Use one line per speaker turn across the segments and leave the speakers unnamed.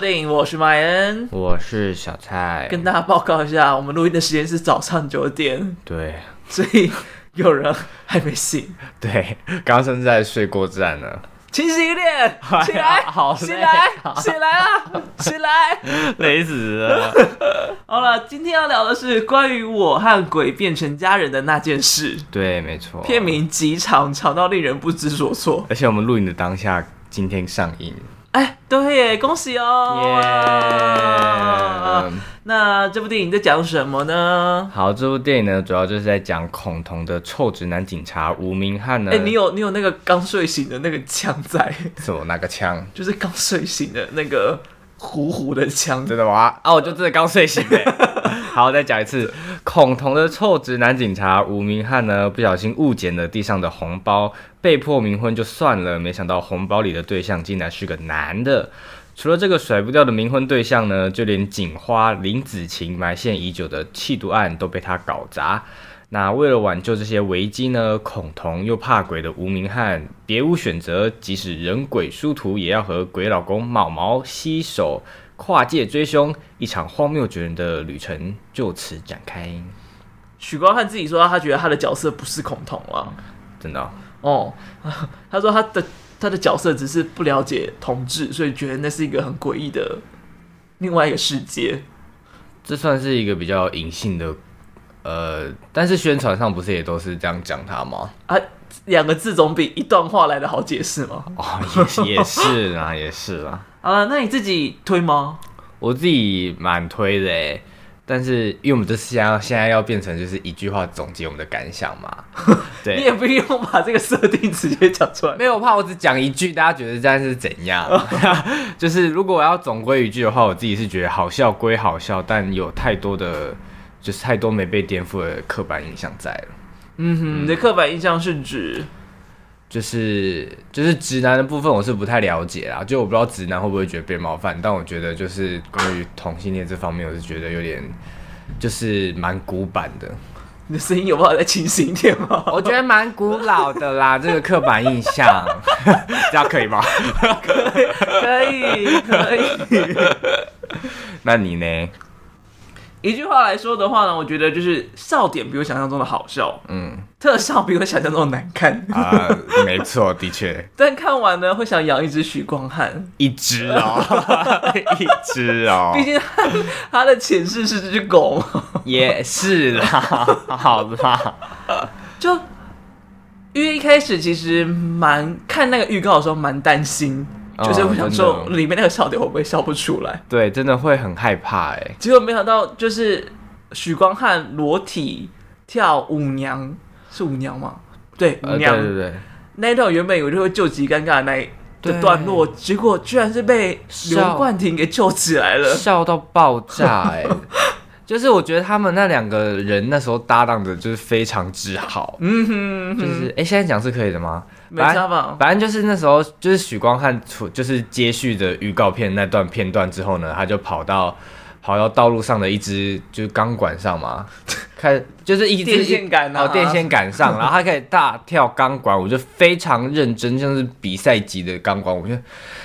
部电影，我是麦恩，
我是小蔡，
跟大家报告一下，我们录音的时间是早上九点，
对，
所以有人还没醒，
对，刚刚甚至在睡过站呢，
清醒一点，起来，
好，
起来，起来啊，起来，
累死了。
好了，今天要聊的是关于我和鬼变成家人的那件事，
对，没错，
片名极长，长到令人不知所措，
而且我们录影的当下，今天上映。
哎，对耶，恭喜哦!那这部电影在讲什么呢？
好，这部电影呢，主要就是在讲恐同的臭直男警察吴明翰呢。
哎，你有你有那个刚睡醒的那个枪在？
什么？哪个枪？
就是刚睡醒的那个糊糊的枪，
真的吗？啊，我就真的刚睡醒哎。好，再讲一次，恐同的臭直男警察吴明翰呢，不小心误捡了地上的红包，被迫冥婚就算了，没想到红包里的对象竟然是个男的。除了这个甩不掉的冥婚对象呢，就连警花林子晴埋线已久的弃毒案都被他搞砸。那为了挽救这些危机呢，恐同又怕鬼的吴明汉别无选择，即使人鬼殊途，也要和鬼老公毛毛携手。跨界追凶，一场荒谬绝伦的旅程就此展开。
许光汉自己说，他觉得他的角色不是恐同啊，
真的
哦。他说他的他的角色只是不了解同志，所以觉得那是一个很诡异的另外一个世界。
这算是一个比较隐性的，呃，但是宣传上不是也都是这样讲他吗？
啊，两个字总比一段话来的好解释吗？
哦，也也是啊，也是啊。
啊，那你自己推吗？
我自己蛮推的诶，但是因为我们这次要现在要变成就是一句话总结我们的感想嘛，对，
你也不用把这个设定直接讲出来，
没有，我怕我只讲一句，大家觉得这样是怎样？就是如果我要总归一句的话，我自己是觉得好笑归好笑，但有太多的就是太多没被颠覆的刻板印象在了。
嗯哼，你的刻板印象是指？
就是就是直男的部分，我是不太了解啦。就我不知道直男会不会觉得被冒犯，但我觉得就是关于同性恋这方面，我是觉得有点就是蛮古板的。
你的声音有办法再清晰一点吗？
我觉得蛮古老的啦，这个刻板印象，这样可以吗？
可以，可以，可以。
那你呢？
一句话来说的话呢，我觉得就是笑点比我想象中的好笑，嗯，特效比我想象中的难看。
啊，没错，的确。
但看完呢，会想养一只许光汉，
一只哦，一只哦，
毕竟他，他的前世是只狗，
也是啦，好啦，
就因为一开始其实蛮看那个预告的时候蛮担心。就是我想说，里面那个笑点会不会笑不出来？
对，真的会很害怕哎。
结果没想到，就是许光汉裸体跳舞娘，是舞娘吗？对，舞娘。
对对对。
那一段原本以为就会救急尴尬的那一的段落，结果居然是被刘冠廷给救起来了，
笑到爆炸哎！就是我觉得他们那两个人那时候搭档的，就是非常之好。嗯哼，就是哎，现在讲是可以的吗？
没差吧？
反正就是那时候，就是许光汉出就是接续的预告片那段片段之后呢，他就跑到跑到道路上的一只就是钢管上嘛，开就是一支
电线杆啊，
哦，电线杆上，然后他可以大跳钢管，我就非常认真，像是比赛级的钢管，我觉得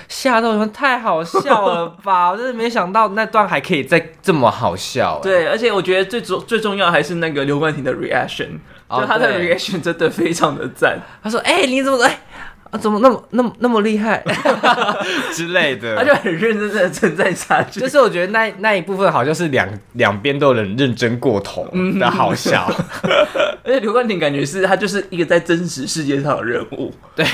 吓到我说太好笑了吧！我真的没想到那段还可以再这么好笑。
对，而且我觉得最重最重要还是那个刘冠廷的 reaction。就他的 reaction 真的非常的赞，他说：“哎、欸，你怎么哎？”怎么那么那么那么厉害
之类的？
他就很认真的称赞下去。
就是我觉得那那一部分好像是两两边都能认真过头的好笑。
而且刘冠廷感觉是他就是一个在真实世界上的人物。
对。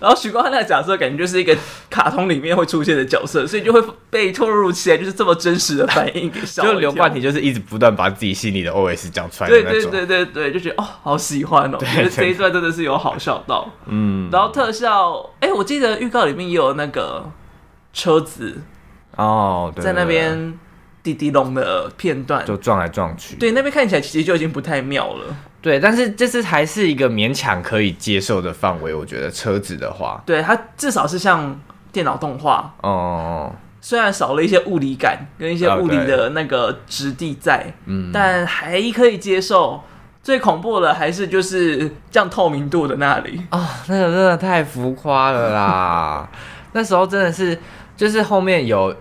然后许光汉那个角色感觉就是一个卡通里面会出现的角色，所以就会被透露起来就是这么真实的反应给笑。
就刘冠廷就是一直不断把自己心里的 OS 讲出来的那种。
对对对对对，就觉得哦好喜欢哦，觉得这一段真的是有好笑到。嗯。然后。特效，哎、欸，我记得预告里面也有那个车子
哦，
在那边滴滴隆的片段，
就撞来撞去。
对，那边看起来其实就已经不太妙了。
对，但是这次还是一个勉强可以接受的范围。我觉得车子的话，
对，它至少是像电脑动画哦，虽然少了一些物理感跟一些物理的那个质地在，嗯，但还可以接受。最恐怖的还是就是降透明度的那里
啊、哦，那个真的太浮夸了啦！那时候真的是，就是后面有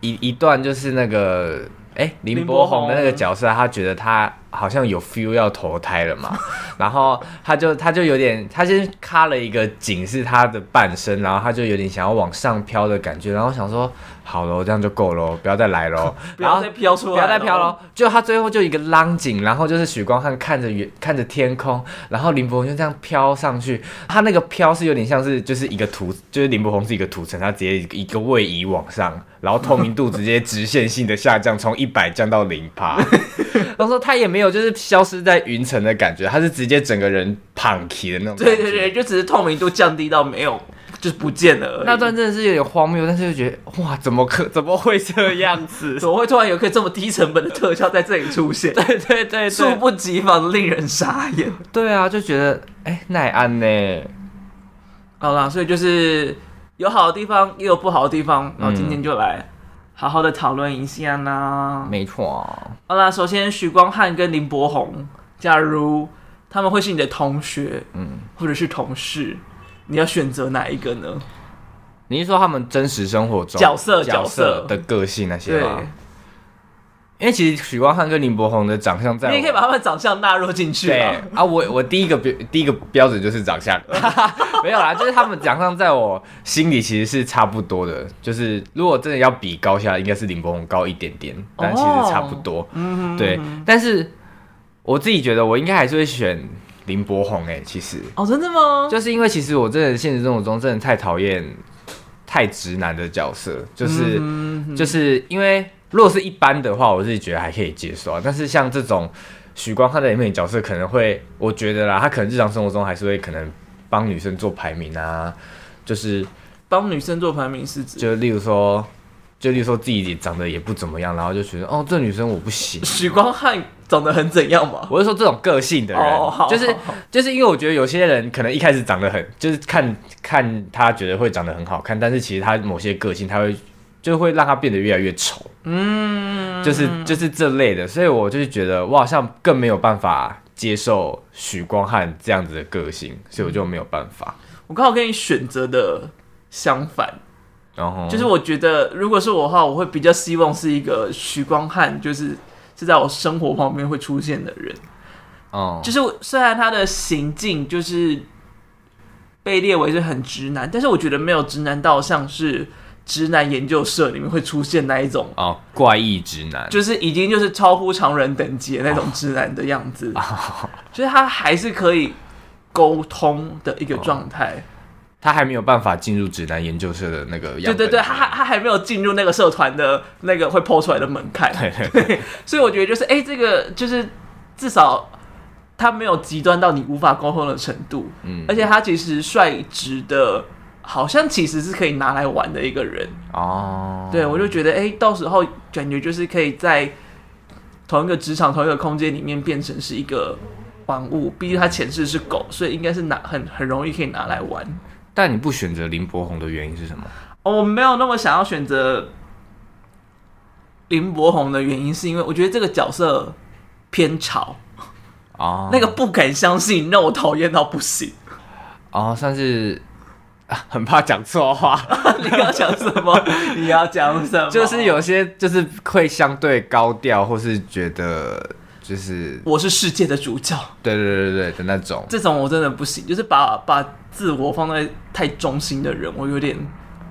一一段就是那个。哎、欸，林柏宏的那个角色，他觉得他好像有 feel 要投胎了嘛，然后他就他就有点，他先卡了一个景是他的半身，然后他就有点想要往上飘的感觉，然后想说好了，这样就够了，不要再来了，
不要再飘出来，
不要再飘了。就他最后就一个浪景，然后就是许光汉看着远看着天空，然后林柏宏就这样飘上去，他那个飘是有点像是就是一个图，就是林柏宏是一个图层，他直接一个位移往上。然后透明度直接直线性的下降，从 一百降到零趴。他说他也没有就是消失在云层的感觉，他是直接整个人胖起的那种。
对对对，就只是透明度降低到没有，就是不见了。
那段真的是有点荒谬，但是又觉得哇，怎么可怎么会这样子？
怎么会突然有个这么低成本的特效在这里出现？
对，对对对，
猝不及防令人傻眼。
对啊，就觉得哎，奈安呢？
好啦，所以就是。有好的地方，也有不好的地方，然后今天就来好好的讨论一下呢。
没错。
好啦，首先许光汉跟林柏宏，假如他们会是你的同学，嗯，或者是同事，你要选择哪一个呢？
你是说他们真实生活中
角色角色
的个性那些吗？因为其实许光汉跟林柏宏的长相在，
你也可以把他们长相纳入进去。
对啊，我我第一个标第一个标准就是长相，没有啦，就是他们长相在我心里其实是差不多的。就是如果真的要比高下，应该是林柏宏高一点点，但其实差不多。嗯、哦，对。但是我自己觉得我应该还是会选林柏宏诶，其实。
哦，真的吗？
就是因为其实我真的现实生活中真的太讨厌太直男的角色，就是、嗯、就是因为。如果是一般的话，我自己觉得还可以接受啊。但是像这种许光汉在里面的角色，可能会，我觉得啦，他可能日常生活中还是会可能帮女生做排名啊，就是
帮女生做排名是指，
就例如说，就例如说自己长得也不怎么样，然后就觉得哦，这女生我不行。
许光汉长得很怎样嘛？
我是说这种个性的人，哦、就是就是因为我觉得有些人可能一开始长得很，就是看看他觉得会长得很好看，但是其实他某些个性他会。就会让他变得越来越丑，嗯，就是就是这类的，所以我就是觉得我好像更没有办法接受许光汉这样子的个性，所以我就没有办法。
我刚好跟你选择的相反，然后就是我觉得如果是我的话，我会比较希望是一个许光汉，就是是在我生活旁边会出现的人，哦，就是虽然他的行径就是被列为是很直男，但是我觉得没有直男到像是。直男研究社里面会出现那一种
哦，怪异直男，
就是已经就是超乎常人等级的那种直男的样子，哦、就是他还是可以沟通的一个状态、哦，
他还没有办法进入指南研究社的那个样子，对
对对，他还他还没有进入那个社团的那个会 po 出来的门槛，对，所以我觉得就是哎、欸，这个就是至少他没有极端到你无法沟通的程度，嗯，而且他其实率直的。好像其实是可以拿来玩的一个人哦，对，我就觉得哎、欸，到时候感觉就是可以在同一个职场、同一个空间里面变成是一个玩物。毕竟他前世是狗，所以应该是拿很很容易可以拿来玩。
但你不选择林柏宏的原因是什么？
哦，我没有那么想要选择林柏宏的原因，是因为我觉得这个角色偏吵哦，那个不敢相信让我讨厌到不行
哦，算是。很怕讲错话，
你要讲什么？你要讲什么？
就是有些就是会相对高调，或是觉得就是
我是世界的主角，
对对对对的那种。
这种我真的不行，就是把把自我放在太中心的人，我有点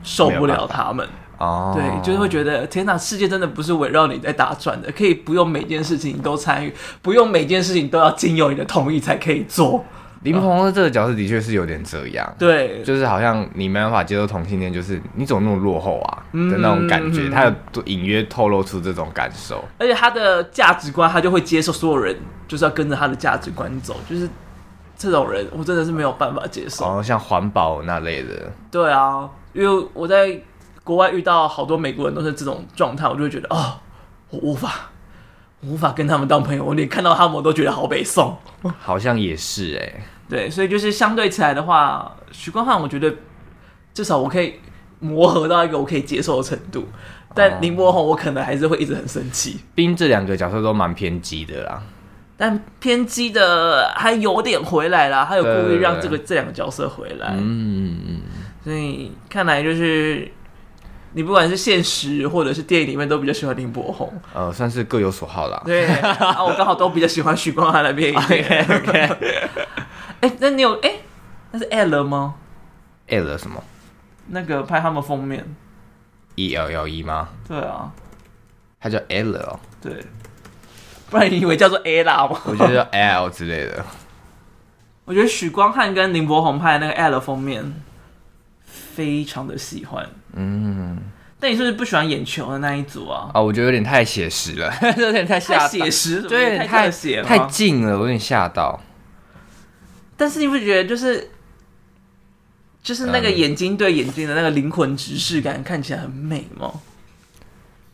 受不了他们。哦，对，就是会觉得天哪，世界真的不是围绕你在打转的，可以不用每件事情都参与，不用每件事情都要经由你的同意才可以做。
林柏宏的这个角色的确是有点这样，
对，
就是好像你没办法接受同性恋，就是你怎么那么落后啊的那种感觉，他有隐约透露出这种感受。
而且他的价值观，他就会接受所有人就是要跟着他的价值观走，就是这种人，我真的是没有办法接受。
哦，像环保那类的。
对啊，因为我在国外遇到好多美国人都是这种状态，我就会觉得啊、哦，我无法。无法跟他们当朋友，我连看到他们我都觉得好北宋。
好像也是哎、欸，
对，所以就是相对起来的话，许光汉我觉得至少我可以磨合到一个我可以接受的程度，但林柏宏我可能还是会一直很生气。
冰这两个角色都蛮偏激的啦，
但偏激的还有点回来啦，他有故意让这个这两个角色回来。嗯嗯嗯，所以看来就是你不管是现实或者是电影里面都比较喜欢林柏宏，
呃，算是各有所好啦。
对，啊，我刚好都比较喜欢许光汉那边。OK OK。哎，那你有哎，那是 L 吗
？L 什么？
那个拍他们封面
，E L L E 吗？
对啊，
他叫 L 哦。
对，不然你以为叫做 Ella 吗？
我觉得叫 L 之类的。
我觉得许光汉跟林柏宏拍的那个 L 封面，非常的喜欢。嗯，但你是不是不喜欢眼球的那一组啊？
啊，我觉得有点太写实了，有点太
太写实，对，
太
写
太近了，我有点吓到。
但是你不觉得就是就是那个眼睛对眼睛的那个灵魂直视感看起来很美吗？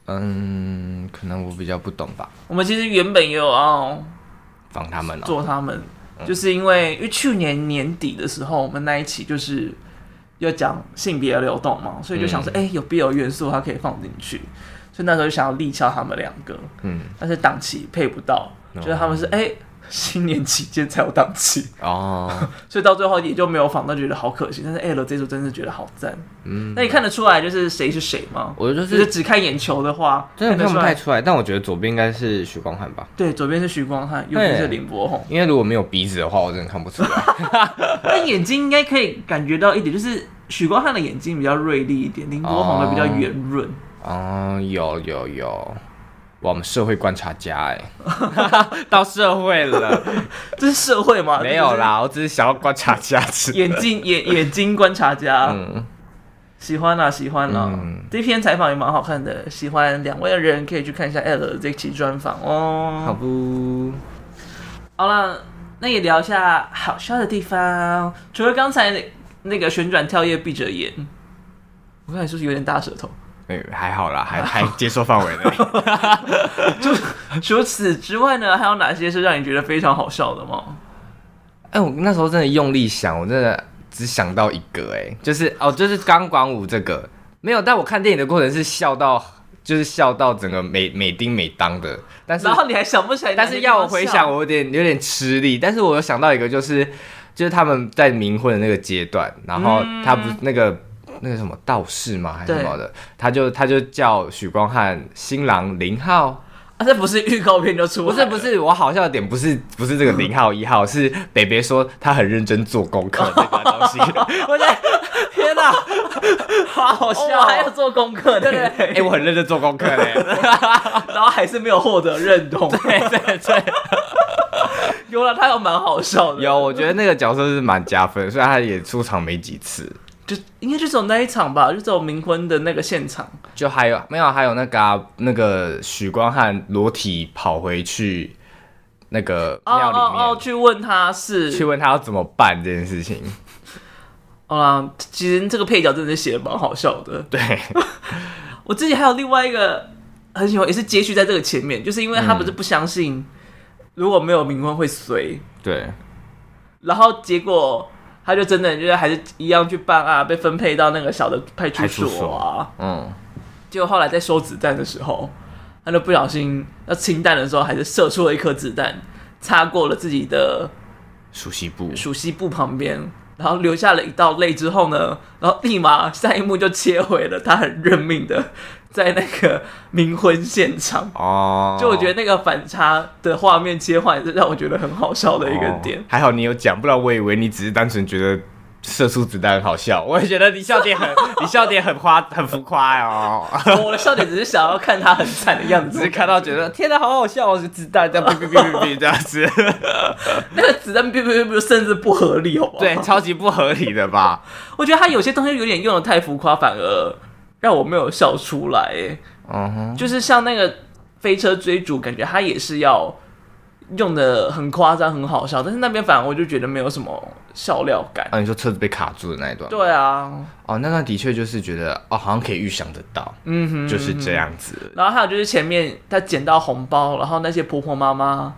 嗯，可能我比较不懂吧。
我们其实原本也有要
放他们，
做他们。就是因为因为去年年底的时候，我们那一期就是要讲性别流动嘛，所以就想说，哎、嗯欸，有 BL 元素，它可以放进去，所以那时候就想要力敲他们两个，嗯，但是档期配不到，觉、嗯、得他们是哎。欸新年期间才有档期哦，所以到最后也就没有访到，觉得好可惜。但是 L 这组真的觉得好赞，嗯，那你看得出来就是谁是谁吗？我就是、就是只看眼球的话，
真的看不太出来。但我觉得左边应该是许光汉吧？
对，左边是许光汉，右边是林柏宏。
因为如果没有鼻子的话，我真的看不出来。
但眼睛应该可以感觉到一点，就是许光汉的眼睛比较锐利一点，林柏宏的比较圆润。
哦，有有有。我们社会观察家哎，到社会了，
这是社会吗？
没有啦，我只是想要观察家，
眼睛眼眼睛观察家，嗯，喜欢啊喜欢啊，嗯、这篇采访也蛮好看的，喜欢两位的人可以去看一下 L 的这期专访哦。
好不，
好了，那也聊一下好笑的地方，除了刚才那那个旋转跳跃闭着眼，我看你是不是有点大舌头？
哎，还好啦，还 还接受范围内。
就除此之外呢，还有哪些是让你觉得非常好笑的吗？
哎，我那时候真的用力想，我真的只想到一个，哎，就是哦，就是钢管舞这个没有。但我看电影的过程是笑到，就是笑到整个美美叮美当的。但是
然后你还想不起来，
但是要我回想，我有点有点吃力。但是我有想到一个，就是就是他们在冥婚的那个阶段，然后他不是那个。那个什么道士吗？还是什么的？他就他就叫许光汉新郎零号
啊，这不是预告片就出？
不是不是，我好笑的点不是不是这个零号一号，是北北说他很认真做功课 那个东西。
我在天哪，好好笑，哦，还要做功课呢？对对，哎、
欸，我很认真做功课嘞，
然后还是没有获得认同。对对对，有了，他又蛮好笑的。
有，我觉得那个角色是蛮加分，虽然他也出场没几次。
就应该就走那一场吧，就走冥婚的那个现场。
就还有没有？还有那个、啊、那个许光汉裸体跑回去那个庙里面，哦哦哦，
去问他是
去问他要怎么办这件事情。
好啦，其实这个配角真的写的蛮好笑的。
对，
我自己还有另外一个很喜欢，也是接续在这个前面，就是因为他不是不相信如果没有冥婚会随。
对，
然后结果。他就真的就是还是一样去办案，被分配到那个小的派出所啊。嗯，结果后来在收子弹的时候，他就不小心要清弹的时候，还是射出了一颗子弹，擦过了自己的
熟悉部，
熟悉部旁边，然后留下了一道泪之后呢，然后立马下一幕就切回了他很认命的。在那个冥婚现场哦，就我觉得那个反差的画面切换是让我觉得很好笑的一个点。哦、
还好你有讲，不然我以为你只是单纯觉得射出子弹很好笑。我也觉得你笑点很，你笑点很夸，很浮夸哦。
我的笑点只是想要看他很惨的样子，
只是看到觉得天哪，好好笑哦！是子弹这样哔哔哔哔这样子，
那个子弹哔哔哔哔甚至不合理，好不好？
对，超级不合理的吧？
我觉得他有些东西有点用的太浮夸，反而。让我没有笑出来，哎、uh-huh.，就是像那个飞车追逐，感觉他也是要用的很夸张、很好笑，但是那边反而我就觉得没有什么笑料感。
啊，你说车子被卡住的那一段？
对啊，
哦，那段的确就是觉得哦，好像可以预想得到，嗯哼，就是这样子。
然后还有就是前面他捡到红包，然后那些婆婆妈妈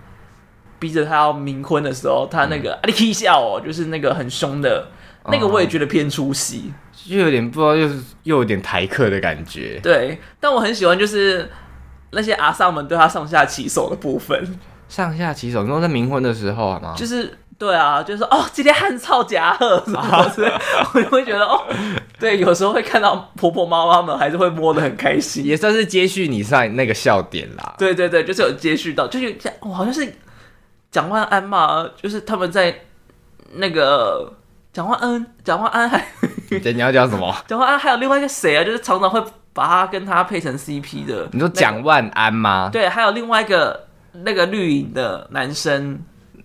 逼着他要冥婚的时候，他那个、嗯、啊，你笑哦，就是那个很凶的。那个我也觉得偏出戏，
就有点不知道，又是又有点台客的感觉。
对，但我很喜欢就是那些阿萨们对他上下其手的部分。
上下其手，你说在冥婚的时候吗？
就是对啊，就是哦，今天汉草夹贺什么之类，我就会觉得哦，对，有时候会看到婆婆妈妈们还是会摸得很开心，
也算是接续你上那个笑点啦。
对对对，就是有接续到，就是我好像是蒋万安嘛，就是他们在那个蒋万安，蒋万安还，
你要讲什么？
蒋万安还有另外一个谁啊？就是常常会把他跟他配成 CP 的。
你说蒋万安吗？
对，还有另外一个那个绿营的男生。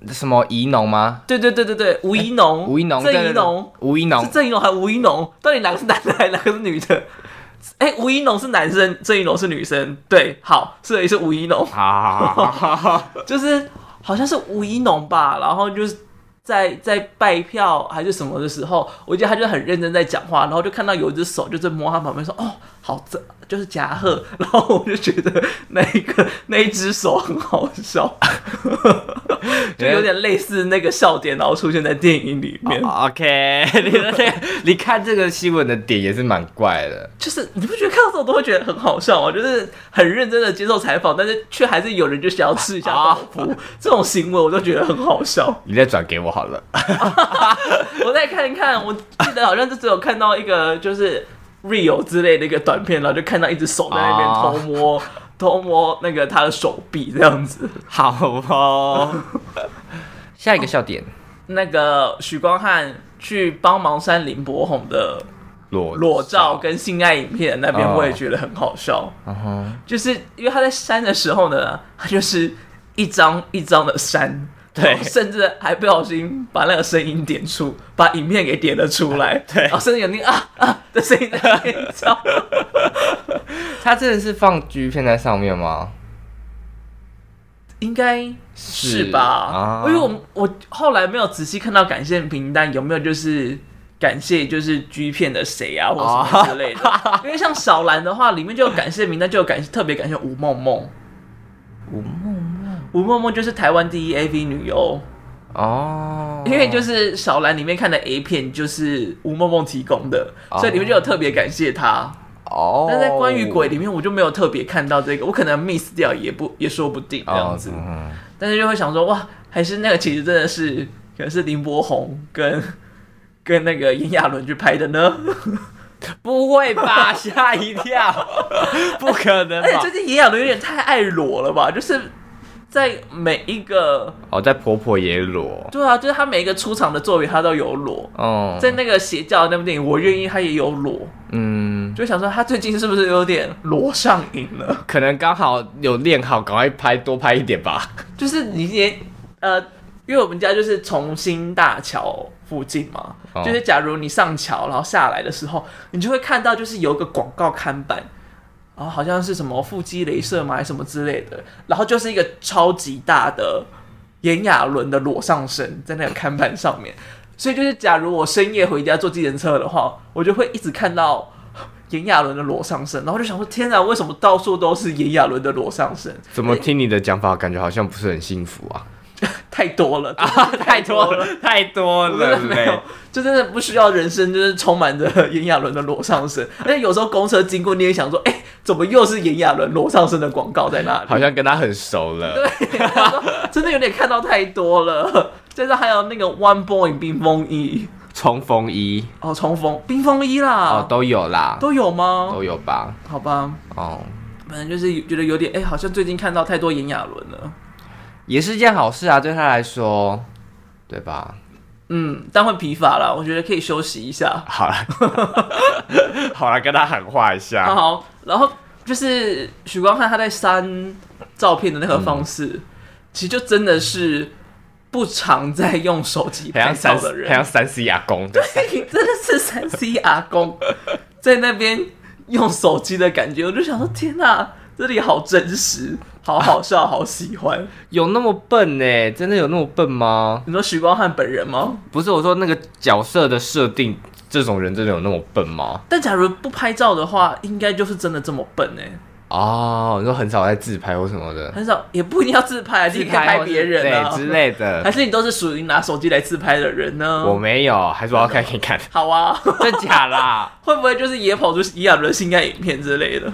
什么宜农吗？
对对对对对，吴宜农，
吴宜农，
郑宜农，
吴宜农
是郑宜农还是吴宜农？到底哪个是男的还是哪个是女的？哎，吴宜农是男生，郑宜农是女生。对，好，这里是吴宜农，好，就是好像是吴宜农吧，然后就是。在在拜票还是什么的时候，我记得他就很认真在讲话，然后就看到有一只手就在摸他旁边说：“哦，好，这就是夹鹤。”然后我就觉得那一个那一只手很好笑，就有点类似那个笑点，然后出现在电影里面。
Oh, OK，你 你看这个新闻的点也是蛮怪的，
就是你不觉得看到这种都会觉得很好笑吗？就是很认真的接受采访，但是却还是有人就想要吃一下豆腐，这种行为我都觉得很好笑。
你再转给我。好了，
我再看一看，我记得好像就只有看到一个就是 real 之类的一个短片，然后就看到一只手在那边偷摸、oh. 偷摸那个他的手臂这样子。
好哦，下一个笑点，
那个许光汉去帮忙删林柏宏的裸裸照跟性爱影片那边，我也觉得很好笑。Uh huh. 就是因为他在删的时候呢，他就是一张一张的删。对，甚至还不小心把那个声音点出，把影片给点了出来。对，然后甚至有那啊啊的声音在那边 叫。
他真的是放 G 片在上面吗？
应该是吧。啊、因为我我后来没有仔细看到感谢名单有没有就是感谢就是 G 片的谁啊或什么之类的。啊、因为像小兰的话，里面就有感谢名单，就有感谢特别感谢吴梦梦。吴梦梦。吴梦梦就是台湾第一 AV 女优哦，因为就是小兰里面看的 A 片就是吴梦梦提供的，所以里面就有特别感谢她哦。但在关于鬼里面，我就没有特别看到这个，我可能 miss 掉也不也说不定这样子。但是就会想说，哇，还是那个其实真的是可能是林柏宏跟 跟那个炎亚纶去拍的呢？
不会吧？吓一跳，不可能！
而且最近炎亚纶有点太爱裸了吧？就是。在每一个
哦，在婆婆也裸，
对啊，就是他每一个出场的作品，他都有裸哦。在那个邪教那部电影，我愿意，他也有裸，嗯，就想说他最近是不是有点裸上瘾了？
可能刚好有练好，赶快拍多拍一点吧。
就是你也呃，因为我们家就是重新大桥附近嘛，哦、就是假如你上桥然后下来的时候，你就会看到就是有一个广告看板。然后好像是什么腹肌镭射嘛，还是什么之类的，然后就是一个超级大的炎亚纶的裸上身在那个看板上面，所以就是假如我深夜回家坐计程车的话，我就会一直看到炎亚纶的裸上身，然后就想说：天哪，为什么到处都是炎亚纶的裸上身？
怎么听你的讲法，感觉好像不是很幸福啊？
太多了啊！
太多了，太多了，
没有，就真的不需要人生，就是充满着炎亚纶的裸上身。而且有时候公车经过，你也想说，哎、欸，怎么又是炎亚纶裸上身的广告在那里？
好像跟他很熟了。
对，真的有点看到太多了。接着还有那个 One Boy 冰风衣、
冲锋衣
哦，冲锋冰风衣啦，
哦，都有啦，
都有吗？
都有吧？
好吧，哦，反正就是觉得有点，哎、欸，好像最近看到太多炎亚纶了。
也是件好事啊，对他来说，对吧？
嗯，但会疲乏了，我觉得可以休息一下。
好了，好了，跟他喊话一下。
好，然后就是许光汉他在删照片的那个方式，嗯、其实就真的是不常在用手机拍照的人，
很像三 C 阿公。
对，真的是三 C 阿公 在那边用手机的感觉，我就想说，天哪，这里好真实。好好笑，好喜欢。
有那么笨呢？真的有那么笨吗？
你说许光汉本人吗？
不是，我说那个角色的设定，这种人真的有那么笨吗？
但假如不拍照的话，应该就是真的这么笨呢。
哦，你说很少在自拍或什么的，
很少，也不一定要自拍，自己拍别人啊
之类的。
还是你都是属于拿手机来自拍的人呢？
我没有，还是我要看给你看。
好啊，
真假啦？
会不会就是也跑出伊亚纶的性爱影片之类的？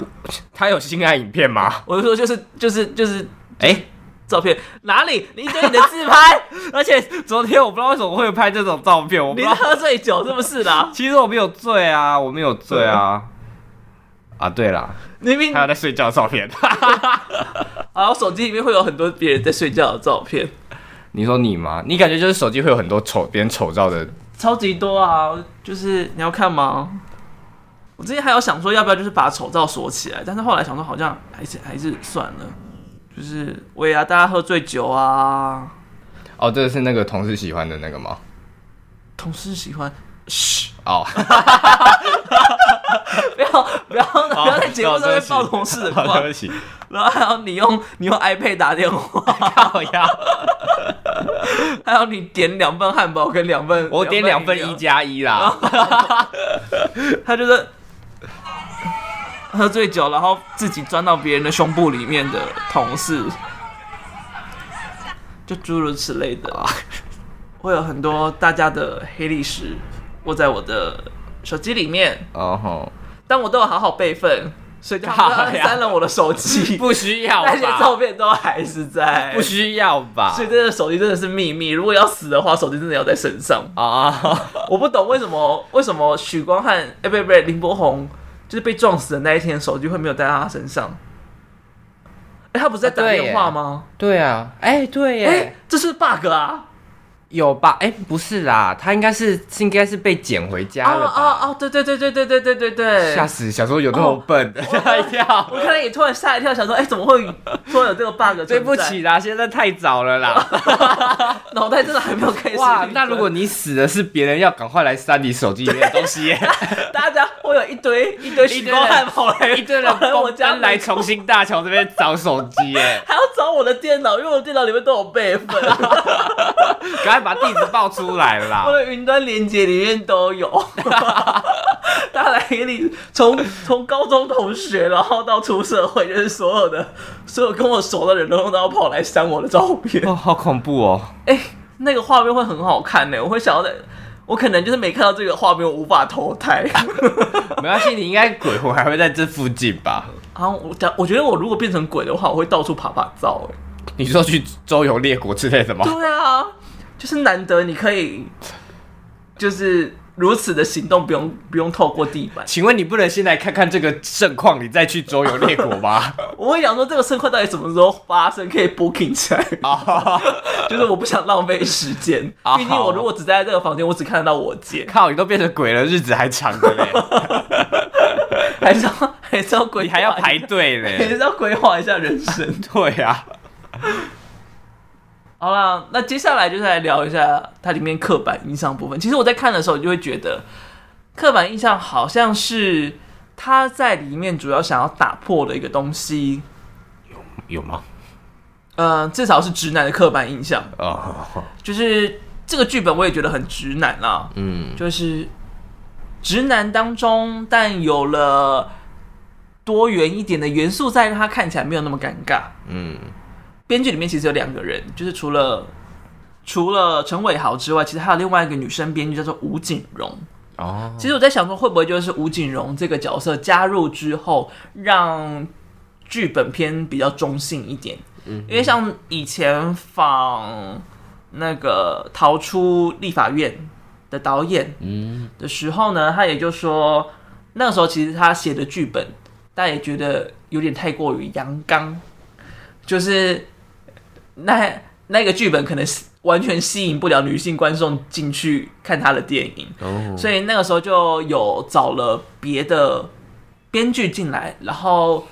他有性爱影片吗？
我就说就是就是就是，哎、欸，照片？哪里？你一堆你的自拍，
而且昨天我不知道为什么会拍这种照片，我不知道
你喝醉酒是不是啦？
其实我没有醉啊，我没有醉啊。啊，对了，
明明
还有在睡觉的照片。
啊，我手机里面会有很多别人在睡觉的照片。
你说你吗？你感觉就是手机会有很多丑别人丑照的，
超级多啊！就是你要看吗？我之前还有想说要不要就是把丑照锁起来，但是后来想说好像还是还是算了。就是喂啊，大家喝醉酒啊。
哦，这个是那个同事喜欢的那个吗？
同事喜欢？嘘
哦。
不要不要不要在节目上面爆同事的话。
对不起。
然后还有你用你用 iPad 打电话，
靠呀。
还有你点两份汉堡跟两份，
我点两份一加一啦。
他就是。喝醉酒，然后自己钻到别人的胸部里面的同事，就诸如此类的，会有很多大家的黑历史握在我的手机里面。哦吼，但我都有好好备份，所以就删了我的手机。
不需要，
那些照片都还是在。
不需要吧？
所以这个手机真的是秘密。如果要死的话，手机真的要在身上啊！我不懂为什么为什么许光汉哎，不对不对，林柏宏。就是被撞死的那一天，手机会没有带在他身上。哎、欸，他不是在打电话吗？
对啊，哎，对耶，哎、欸，
这是 bug 啊。
有吧？哎，不是啦，他应该是应该是被捡回家了吧？哦
哦哦，对对对对对对对对对！
吓死！小时候有那么笨，吓一跳。
我看到你突然吓一跳，想说，哎，怎么会突然有这个 bug？
对不起啦，现在太早了啦，
脑袋真的还没有开始。
哇，那如果你死的是别人，要赶快来删你手机里面的东西耶。
大家会有一堆一堆许光汉跑来，
一堆人我家来重新大桥这边找手机耶，
还要找我的电脑，因为我电脑里面都有备份。
把地址报出来了啦！
我的云端连接里面都有，大家来给你从从高中同学，然后到出社会，就是所有的所有跟我熟的人都都要跑来删我的照片，
哦，好恐怖哦！
哎、欸，那个画面会很好看呢，我会想要在，我可能就是没看到这个画面，我无法投胎。
没关系，你应该鬼魂还会在这附近吧？
啊，我讲，我觉得我如果变成鬼的话，我会到处爬爬照。哎，
你说去周游列国之类的吗？
对啊。就是难得你可以，就是如此的行动，不用不用透过地板。
请问你不能先来看看这个盛况，你再去周游列国吗？
我会想说这个盛况到底什么时候发生，可以 booking 起来。就是我不想浪费时间，毕竟我如果只待在这个房间，我只看得到我姐。
靠，你都变成鬼了，日子还长的嘞，
还是要还是要规，
你还要排队嘞，
还是要规划一下人生。
对呀。
好啦，那接下来就是来聊一下它里面刻板印象部分。其实我在看的时候，就会觉得刻板印象好像是他在里面主要想要打破的一个东西。
有有吗？
呃，至少是直男的刻板印象啊。Oh. 就是这个剧本我也觉得很直男啊。嗯，就是直男当中，但有了多元一点的元素，在让他看起来没有那么尴尬。嗯。编剧里面其实有两个人，就是除了除了陈伟豪之外，其实还有另外一个女生编剧叫做吴景荣。哦，其实我在想说，会不会就是吴景荣这个角色加入之后，让剧本偏比较中性一点？嗯，因为像以前访那个逃出立法院的导演，嗯的时候呢，他也就说，那个时候其实他写的剧本，大家也觉得有点太过于阳刚，就是。那那个剧本可能完全吸引不了女性观众进去看他的电影，oh. 所以那个时候就有找了别的编剧进来，然后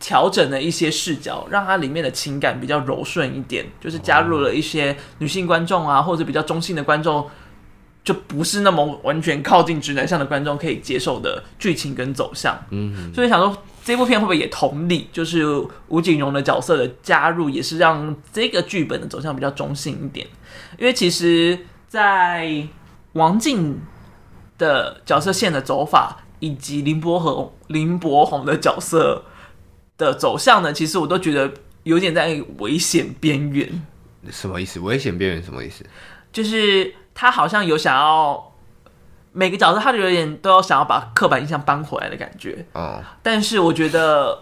调整了一些视角，让它里面的情感比较柔顺一点，就是加入了一些女性观众啊，或者比较中性的观众，就不是那么完全靠近直男向的观众可以接受的剧情跟走向。嗯、mm，hmm. 所以想说。这部片会不会也同理？就是吴景荣的角色的加入，也是让这个剧本的走向比较中性一点。因为其实，在王静的角色线的走法，以及林柏宏、林柏宏的角色的走向呢，其实我都觉得有点在危险边缘。
什么意思？危险边缘什么意思？
就是他好像有想要。每个角色他就有点都要想要把刻板印象搬回来的感觉，哦，但是我觉得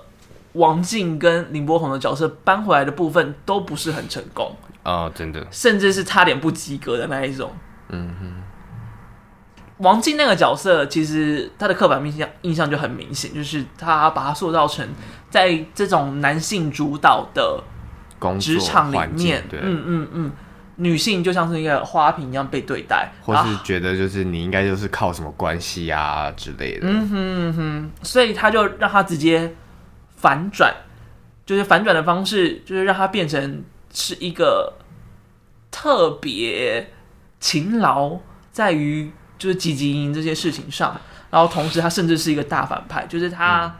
王静跟林柏宏的角色搬回来的部分都不是很成功。
啊、哦，真的，
甚至是差点不及格的那一种。嗯哼，王静那个角色其实他的刻板印象印象就很明显，就是他把他塑造成在这种男性主导的职场里面，嗯嗯嗯，女性就像是一个花瓶一样被对待，
或是觉得就是你应该就是靠什么关系啊之类的。
嗯哼嗯哼，所以他就让他直接。反转，就是反转的方式，就是让他变成是一个特别勤劳，在于就是积极营这些事情上，然后同时他甚至是一个大反派，就是他，嗯、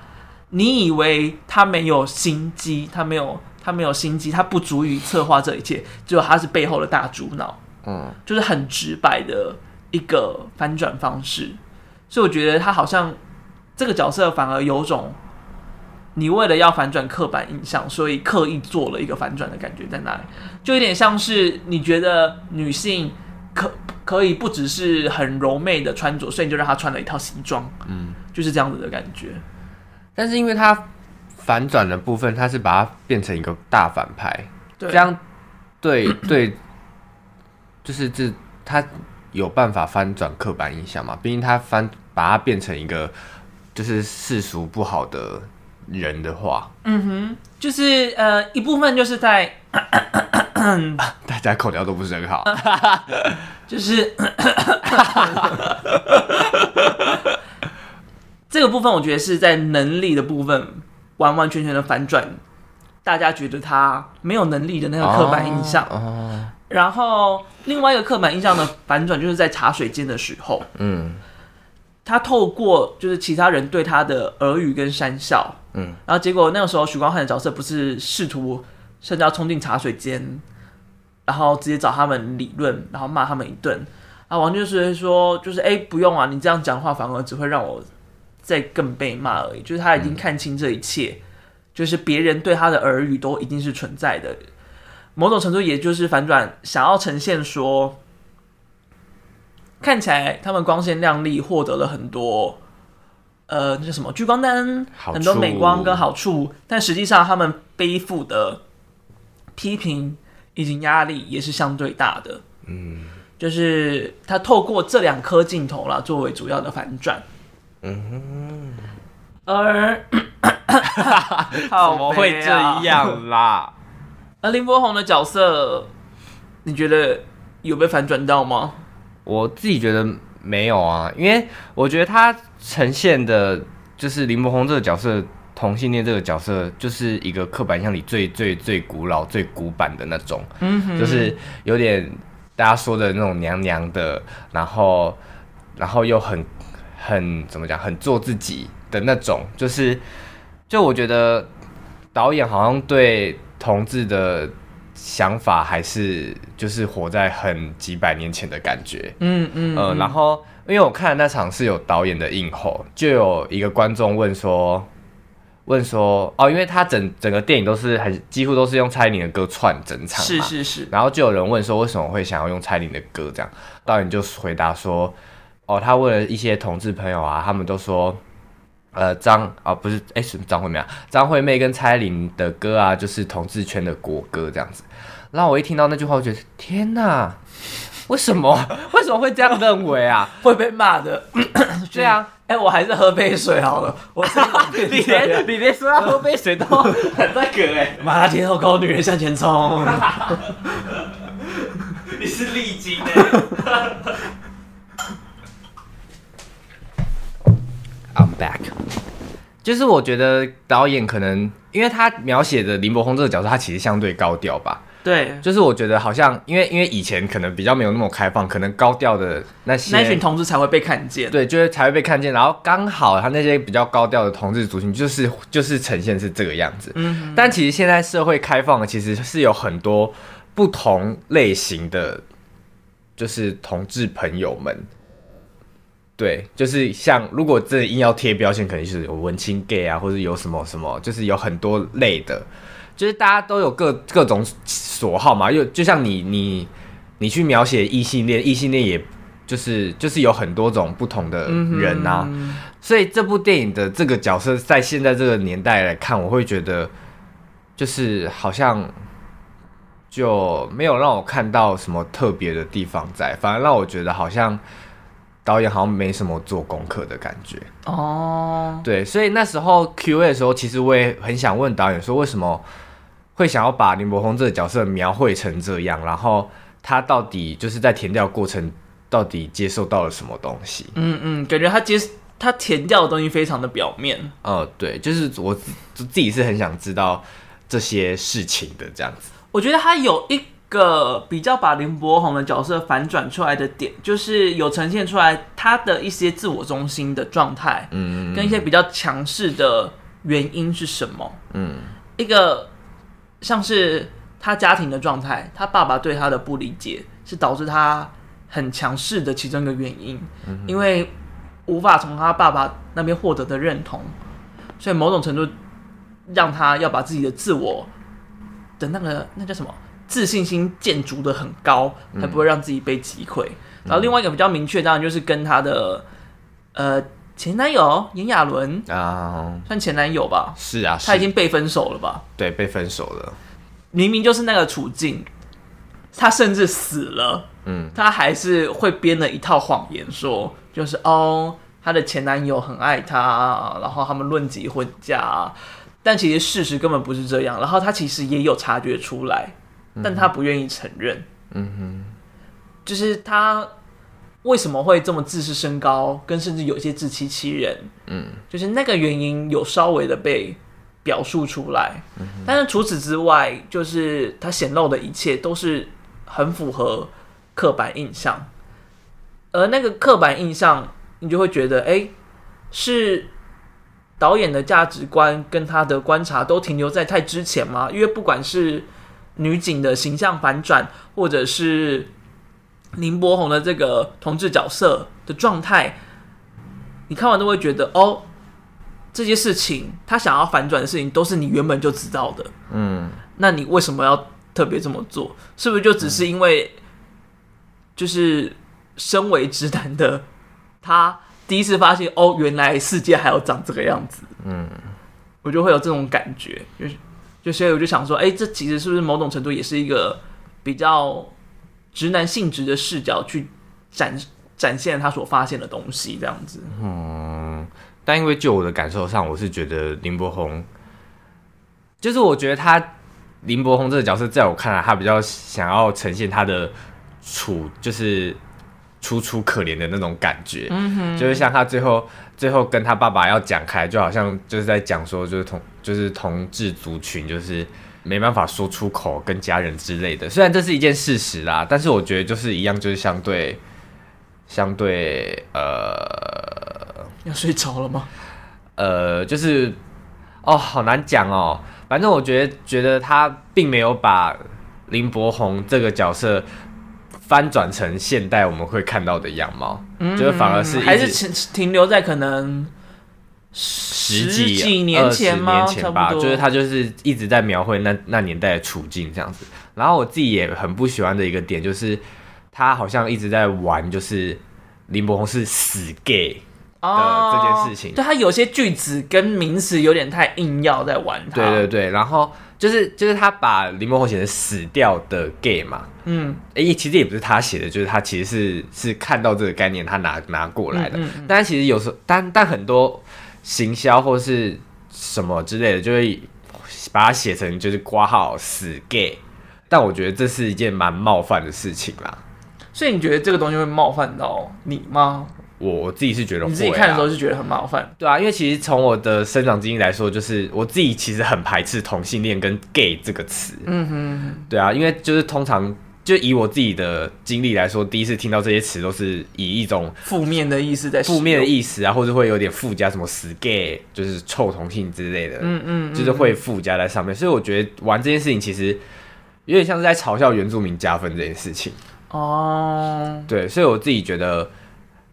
你以为他没有心机，他没有他没有心机，他不足以策划这一切，只有他是背后的大主脑，嗯，就是很直白的一个反转方式，所以我觉得他好像这个角色反而有种。你为了要反转刻板印象，所以刻意做了一个反转的感觉在那里，就有点像是你觉得女性可可以不只是很柔媚的穿着，所以你就让她穿了一套西装，嗯，就是这样子的感觉。
但是因为她反转的部分，他是把它变成一个大反派，对这样对 对，就是这他有办法翻转刻板印象嘛？毕竟他翻把它变成一个就是世俗不好的。人的话，
嗯哼，就是呃一部分就是在，
大家口条都不是很好，
就是 这个部分，我觉得是在能力的部分完完全全的反转，大家觉得他没有能力的那个刻板印象。哦，然后另外一个刻板印象的反转，就是在茶水间的时候，嗯。他透过就是其他人对他的耳语跟讪笑，嗯，然后结果那个时候许光汉的角色不是试图甚至要冲进茶水间，然后直接找他们理论，然后骂他们一顿。啊，王就是说，就是哎，不用啊，你这样讲话反而只会让我再更被骂而已。就是他已经看清这一切，嗯、就是别人对他的耳语都一定是存在的，某种程度也就是反转，想要呈现说。看起来他们光鲜亮丽，获得了很多，呃，那叫什么聚光灯，很多美光跟好处，但实际上他们背负的批评以及压力也是相对大的。嗯，就是他透过这两颗镜头啦，作为主要的反转。嗯哼，而
怎么会这样啦？
而林柏宏的角色，你觉得有被反转到吗？
我自己觉得没有啊，因为我觉得他呈现的，就是林柏宏这个角色，同性恋这个角色，就是一个刻板印象里最最最古老、最古板的那种，嗯哼，就是有点大家说的那种娘娘的，然后然后又很很怎么讲，很做自己的那种，就是就我觉得导演好像对同志的。想法还是就是活在很几百年前的感觉，嗯嗯，嗯。呃，然后因为我看的那场是有导演的映后，就有一个观众问说，问说哦，因为他整整个电影都是很几乎都是用蔡依林的歌串整场嘛，
是是是，
然后就有人问说为什么会想要用蔡依林的歌这样，导演就回答说，哦，他问了一些同志朋友啊，他们都说。呃，张啊，不是，哎，什么张惠妹啊？张惠妹跟蔡依林的歌啊，就是同志圈的国歌这样子。然后我一听到那句话，我觉得天哪，为什么？为什么会这样认为啊？
会被骂的。对啊，哎，我还是喝杯水好了。我
你连你连说要喝杯水都 很那个哎。
麻辣天后高女人向前冲。
你是丽晶哎。back，就是我觉得导演可能因为他描写的林柏宏这个角色，他其实相对高调吧。
对，
就是我觉得好像因为因为以前可能比较没有那么开放，可能高调的那些
那群同志才会被看见。
对，就是才会被看见。然后刚好他那些比较高调的同志族群，就是就是呈现是这个样子。嗯，但其实现在社会开放的，其实是有很多不同类型的，就是同志朋友们。对，就是像如果真的硬要贴标签，可能就是有文青 gay 啊，或者有什么什么，就是有很多类的，就是大家都有各各种所好嘛。又就像你你你去描写异性恋，异性恋也就是就是有很多种不同的人啊，嗯、所以这部电影的这个角色在现在这个年代来看，我会觉得就是好像就没有让我看到什么特别的地方在，反而让我觉得好像导演好像没什么做功课的感觉哦。对，所以那时候 Q&A 的时候，其实我也很想问导演说，为什么会想要把林柏宏这个角色描绘成这样，然后他到底就是在填掉过程。到底接受到了什么东西？
嗯嗯，感觉他接他填掉的东西非常的表面。
哦、呃，对，就是我自己是很想知道这些事情的这样子。
我觉得他有一个比较把林柏宏的角色反转出来的点，就是有呈现出来他的一些自我中心的状态，嗯，跟一些比较强势的原因是什么？嗯，一个像是他家庭的状态，他爸爸对他的不理解，是导致他。很强势的其中一个原因，因为无法从他爸爸那边获得的认同，所以某种程度让他要把自己的自我的那个那叫什么自信心建筑的很高，才不会让自己被击溃。然后另外一个比较明确，当然就是跟他的呃前男友炎亚纶啊，算前男友吧？
是啊，
他已经被分手了吧？
对，被分手了。
明明就是那个处境，他甚至死了。嗯，他还是会编了一套谎言，说就是哦，他的前男友很爱他，然后他们论及婚嫁，但其实事实根本不是这样。然后他其实也有察觉出来，但他不愿意承认。嗯哼，就是他为什么会这么自视身高，跟甚至有一些自欺欺人。嗯，就是那个原因有稍微的被表述出来。嗯，但是除此之外，就是他显露的一切都是很符合。刻板印象，而那个刻板印象，你就会觉得，哎，是导演的价值观跟他的观察都停留在太之前吗？因为不管是女警的形象反转，或者是林柏宏的这个同志角色的状态，你看完都会觉得，哦，这些事情他想要反转的事情，都是你原本就知道的。嗯，那你为什么要特别这么做？是不是就只是因为？就是身为直男的他，第一次发现哦，原来世界还要长这个样子。嗯，我就会有这种感觉，就就所以我就想说，哎，这其实是不是某种程度也是一个比较直男性质的视角去展展现他所发现的东西，这样子。
嗯，但因为就我的感受上，我是觉得林柏宏，就是我觉得他林柏宏这个角色，在我看来，他比较想要呈现他的。处就是楚楚可怜的那种感觉，嗯哼，就是像他最后最后跟他爸爸要讲开，就好像就是在讲说，就是同就是同志族群就是没办法说出口跟家人之类的。虽然这是一件事实啦，但是我觉得就是一样，就是相对相对呃，
要睡着了吗？
呃，就是哦，好难讲哦。反正我觉得觉得他并没有把林柏宏这个角色。翻转成现代我们会看到的样貌，嗯、就是反而是
还是停停留在可能十几，十几年前吗？
年前吧，就是他就是一直在描绘那那年代的处境这样子。然后我自己也很不喜欢的一个点就是，他好像一直在玩，就是林柏宏是死 gay 的这件事情。
对、哦、他有些句子跟名词有点太硬要在玩他。
对对对，然后。就是就是他把林柏宏写成死掉的 gay 嘛，嗯，哎、欸，其实也不是他写的，就是他其实是是看到这个概念，他拿拿过来的。嗯嗯嗯、但其实有时候，但但很多行销或是什么之类的，就会把它写成就是挂号死 gay。但我觉得这是一件蛮冒犯的事情啦。
所以你觉得这个东西会冒犯到你吗？
我我自己是觉得会、啊，
你自己看的时候是觉得很麻烦，
对啊，因为其实从我的生长经历来说，就是我自己其实很排斥同性恋跟 gay 这个词，嗯哼，对啊，因为就是通常就以我自己的经历来说，第一次听到这些词都是以一种
负面的意思在
负面的意思啊，或者会有点附加什么死 gay，就是臭同性之类的，嗯嗯，就是会附加在上面，所以我觉得玩这件事情其实有点像是在嘲笑原住民加分这件事情。哦，对，所以我自己觉得。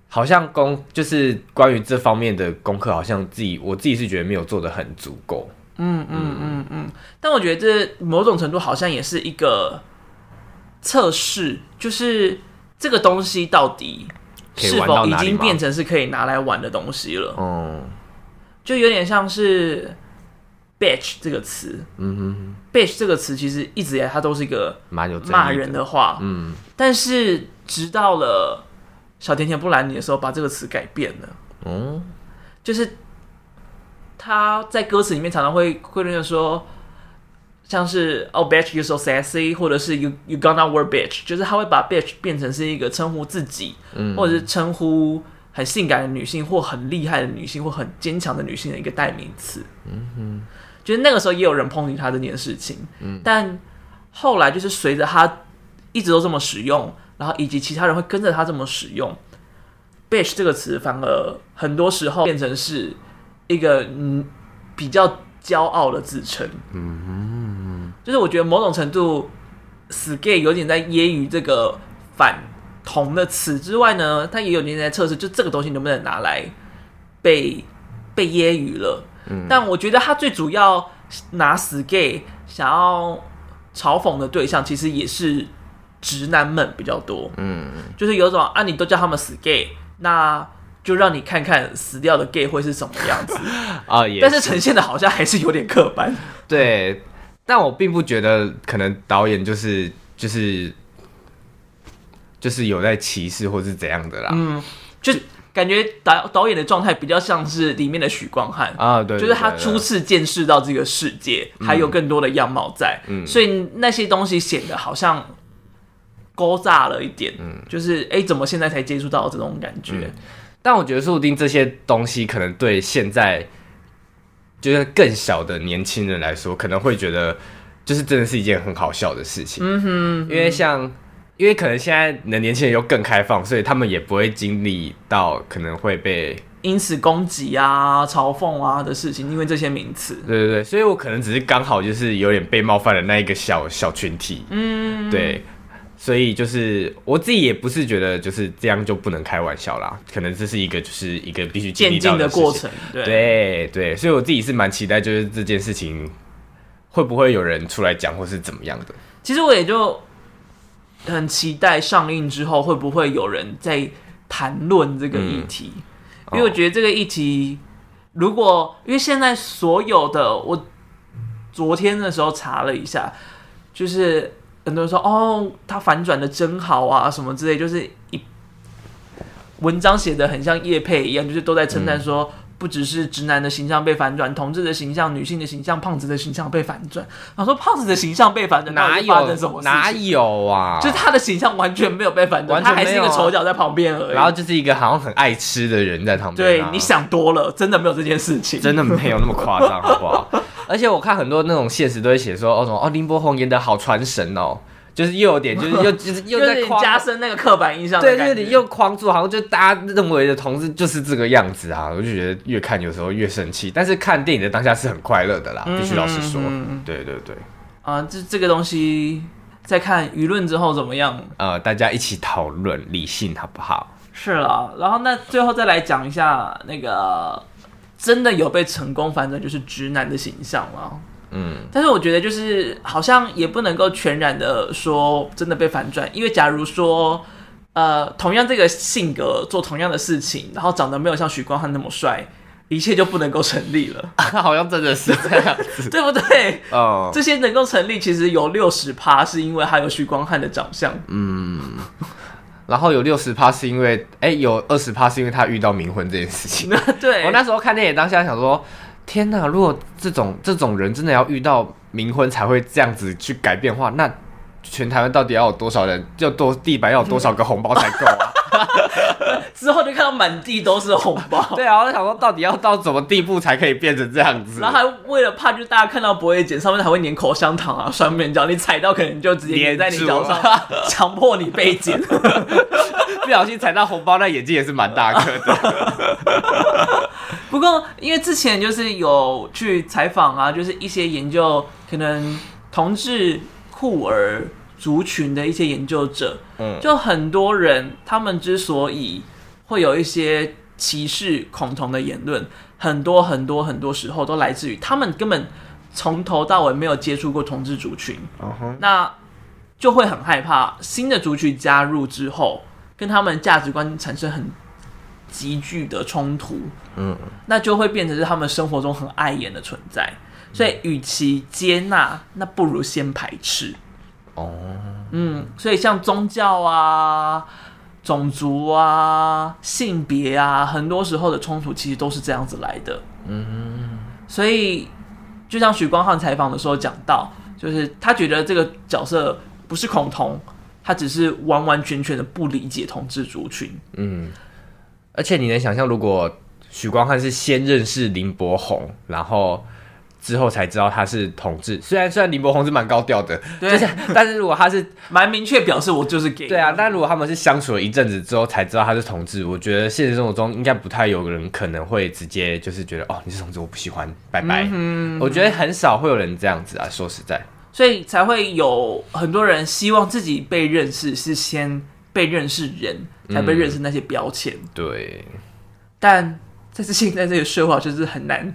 好像功就是关于这方面的功课，好像自己我自己是觉得没有做的很足够。
嗯嗯嗯嗯，但我觉得这某种程度好像也是一个测试，就是这个东西到底是否已经变成是可以拿来玩的东西了？哦，就有点像是 bitch 这个词。嗯哼，bitch 这个词其实一直以来它都是一个蛮有骂人的话。嗯，但是直到了小甜甜不拦你的时候，把这个词改变了。嗯，就是他在歌词里面常常会会那个说。像是 Oh bitch you so sassy，或者是 You you gonna work bitch，就是他会把 bitch 变成是一个称呼自己，嗯、或者是称呼很性感的女性，或很厉害的女性，或很坚强的女性的一个代名词。嗯哼，就是那个时候也有人抨击他这件事情，嗯，但后来就是随着他一直都这么使用，然后以及其他人会跟着他这么使用，bitch 这个词反而很多时候变成是一个嗯比较骄傲的自称。嗯哼。就是我觉得某种程度，死 gay 有点在揶揄这个反同的词之外呢，他也有点在测试，就这个东西能不能拿来被被揶揄了。嗯，但我觉得他最主要拿死 gay 想要嘲讽的对象，其实也是直男们比较多。嗯，就是有种啊，你都叫他们死 gay，那就让你看看死掉的 gay 会是什么样子 啊。也，但是呈现的好像还是有点刻板。
对。但我并不觉得可能导演就是就是就是有在歧视或是怎样的啦，
嗯，就感觉导导演的状态比较像是里面的许光汉啊，对，就是他初次见识到这个世界，还有更多的样貌在，嗯，所以那些东西显得好像勾炸了一点，嗯，就是哎，怎么现在才接触到这种感觉？嗯，
但我觉得说不定这些东西可能对现在。就是更小的年轻人来说，可能会觉得，就是真的是一件很好笑的事情。嗯哼，因为像，因为可能现在的年轻人又更开放，所以他们也不会经历到可能会被
因此攻击啊、嘲讽啊的事情，因为这些名词。
对对对，所以我可能只是刚好就是有点被冒犯的那一个小小群体。嗯，对。所以就是我自己也不是觉得就是这样就不能开玩笑啦，可能这是一个就是一个必须渐进的过程。对对对，所以我自己是蛮期待，就是这件事情会不会有人出来讲，或是怎么样的。
其实我也就很期待上映之后会不会有人在谈论这个议题，嗯、因为我觉得这个议题如果因为现在所有的我昨天的时候查了一下，就是。很多人说哦，他反转的真好啊，什么之类，就是一文章写的很像叶佩一样，就是都在称赞说，嗯、不只是直男的形象被反转，同志的形象、女性的形象、胖子的形象被反转。然后说胖子的形象被反转，
哪有哪有啊？
就是他的形象完全没有被反转，他还是一个丑角在旁边而已。
然后就是一个好像很爱吃的人在旁边。
对，你想多了，真的没有这件事情，
真的没有那么夸张，好不好？而且我看很多那种现实都会写说，哦什么哦林柏宏演的好传神哦，就是又有点就是又 就是又在
加深那个刻板印象，
对，有点又框住，好像就大家认为的同志就是这个样子啊，我就觉得越看有时候越生气。但是看电影的当下是很快乐的啦，必须老实说，对对对。
啊，这这个东西在看舆论之后怎么样？
呃，大家一起讨论理性好不好？
是了，然后那最后再来讲一下那个。真的有被成功反转，就是直男的形象了。嗯，但是我觉得就是好像也不能够全然的说真的被反转，因为假如说呃同样这个性格做同样的事情，然后长得没有像许光汉那么帅，一切就不能够成立了。
好像真的是这样子，
对 不对？哦，这些能够成立，其实有六十趴是因为他有许光汉的长相。嗯。
然后有六十趴是因为，哎，有二十趴是因为他遇到冥婚这件事情。
对，
我那时候看电影当下想说，天哪！如果这种这种人真的要遇到冥婚才会这样子去改变的话，那全台湾到底要有多少人，就多地板要有多少个红包才够啊？
之后就看到满地都是红包。
对啊，我在想说，到底要到什么地步才可以变成这样子？
然后还为了怕，就大家看到不会剪，上面还会粘口香糖啊、双面胶，你踩到可能就直接粘在你脚上，强迫你被剪。
不小心踩到红包，那眼睛也是蛮大颗的。
不过，因为之前就是有去采访啊，就是一些研究可能同志酷儿族群的一些研究者，嗯，就很多人他们之所以会有一些歧视恐同的言论，很多很多很多时候都来自于他们根本从头到尾没有接触过同志族群，uh huh. 那就会很害怕新的族群加入之后。跟他们价值观产生很急剧的冲突，嗯，那就会变成是他们生活中很碍眼的存在。所以，与其接纳，那不如先排斥。哦，嗯，所以像宗教啊、种族啊、性别啊，很多时候的冲突其实都是这样子来的。嗯，所以就像许光汉采访的时候讲到，就是他觉得这个角色不是恐同，他只是完完全全的不理解同志族群。
嗯，而且你能想象，如果许光汉是先认识林柏宏，然后。之后才知道他是同志，虽然虽然林柏宏是蛮高调的，对，就是，但是如果他是
蛮明确表示我就是 gay，
对啊，但如果他们是相处了一阵子之后才知道他是同志，我觉得现实生活中应该不太有人可能会直接就是觉得哦，你是同志我不喜欢，拜拜。嗯，我觉得很少会有人这样子啊，说实在，
所以才会有很多人希望自己被认识是先被认识人，才被认识那些标签。嗯，
对，
但在是现在这个社会就是很难。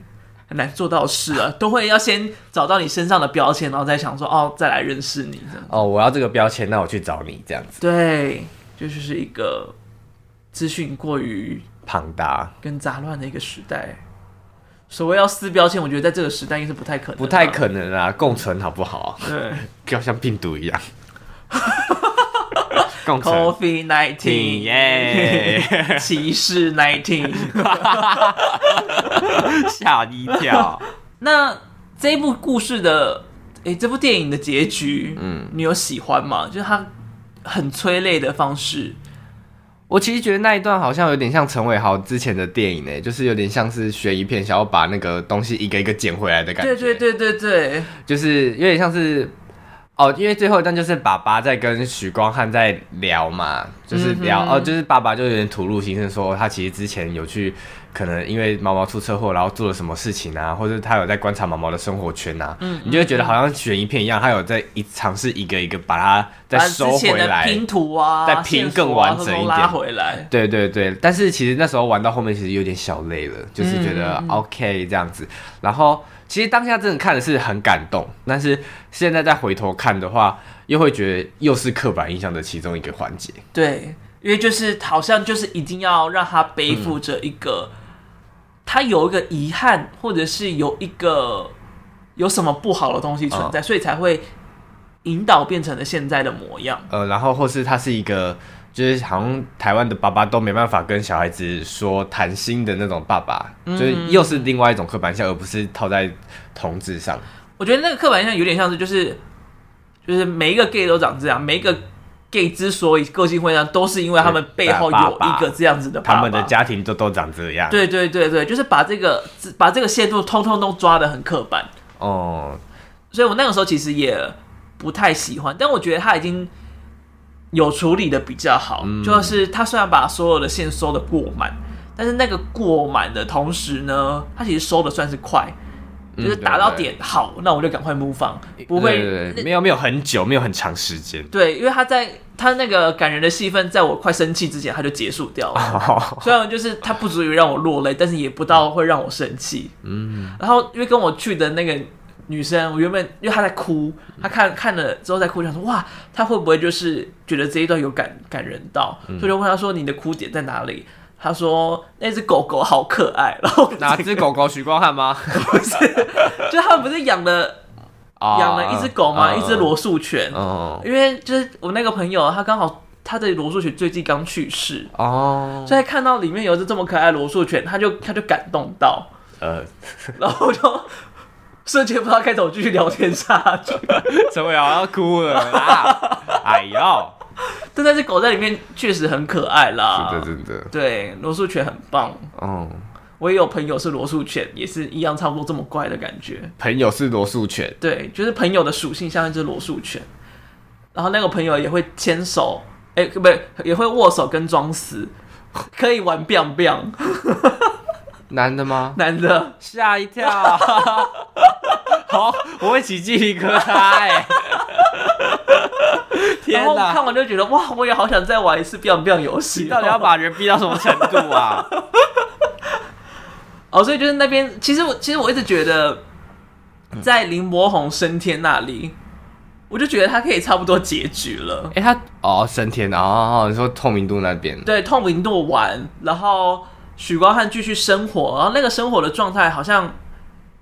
很难做到事啊，都会要先找到你身上的标签，然后再想说哦，再来认识你这样。
哦，我要这个标签，那我去找你这样子。
对，就是一个资讯过于
庞大
跟杂乱的一个时代。所谓要撕标签，我觉得在这个时代应该是不太可能，
不太可能啊，共存好不好？
对，
要像病毒一样。
Coffee nineteen，耶，歧视 nineteen，
吓你一跳。
那这一部故事的，哎、欸，这部电影的结局，嗯，你有喜欢吗？就是它很催泪的方式。
我其实觉得那一段好像有点像陈伟豪之前的电影呢，就是有点像是悬疑片，想要把那个东西一个一个捡回来的感觉。
对对对对对，
就是有点像是。哦，因为最后一段就是爸爸在跟许光汉在聊嘛，就是聊、嗯、哦，就是爸爸就有点吐露心声，说他其实之前有去，可能因为毛毛出车祸，然后做了什么事情啊，或者他有在观察毛毛的生活圈啊，嗯，你就会觉得好像悬疑片一样，他有在一尝试一个一个把它再收回来，
拼图啊，
再拼更完整一点，
拉回来。
对对对，但是其实那时候玩到后面其实有点小累了，就是觉得 OK 这样子，然后。其实当下真的看的是很感动，但是现在再回头看的话，又会觉得又是刻板印象的其中一个环节。
对，因为就是好像就是一定要让他背负着一个，嗯、他有一个遗憾，或者是有一个有什么不好的东西存在，嗯、所以才会引导变成了现在的模样。
呃，然后或是他是一个。就是好像台湾的爸爸都没办法跟小孩子说谈心的那种爸爸，嗯、就是又是另外一种刻板印象，而不是套在同志上。
我觉得那个刻板印象有点像是，就是就是每一个 gay 都长这样，每一个 gay 之所以个性会这样，都是因为他们背后有一个这样子的爸爸，
他们的家庭都都长这样。
对对对对，就是把这个把这个限度通通都抓的很刻板哦。所以我那个时候其实也不太喜欢，但我觉得他已经。有处理的比较好，嗯、就是他虽然把所有的线收的过满，但是那个过满的同时呢，他其实收的算是快，嗯、就是打到点好，那我就赶快 move on，不
会没有没有很久，没有很长时间。
对，因为他在他那个感人的戏份，在我快生气之前他就结束掉了。哦、虽然就是他不足以让我落泪，但是也不到会让我生气。嗯，然后因为跟我去的那个。女生，我原本因为她在哭，她看看了之后在哭，想说哇，她会不会就是觉得这一段有感感人到，嗯、所以就问她说你的哭点在哪里？她说那只狗狗好可爱，然后
哪只狗狗？许光汉吗？
不是，就他们不是养了养了一只狗吗？一只罗素犬。哦，因为就是我那个朋友，他刚好他的罗素犬最近刚去世哦，所以看到里面有只这么可爱的罗素犬，他就他就感动到，呃，然后就。瞬间不知道该怎么继续聊天下去，
陈伟豪要哭了啦！哎呦，
但那只狗在里面确实很可爱啦，
是的，真的。
对，罗素犬很棒。哦，我也有朋友是罗素犬，也是一样，差不多这么乖的感觉。
朋友是罗素犬，
对，就是朋友的属性像一只罗素犬。然后那个朋友也会牵手，哎、欸，不对，也会握手跟装死，可以玩 biang biang。
男的吗？
男的，
吓一跳！好，我会起鸡皮疙瘩哎！天哪！
看完就觉得哇，我也好想再玩一次 biang biang 游戏。
到底要把人逼到什么程度啊？
哦，所以就是那边，其实我其实我一直觉得，在林柏宏升天那里，我就觉得他可以差不多结局了。
哎、欸，他哦升天哦，你说透明度那边？
对，透明度完，然后许光汉继续生活，然后那个生活的状态好像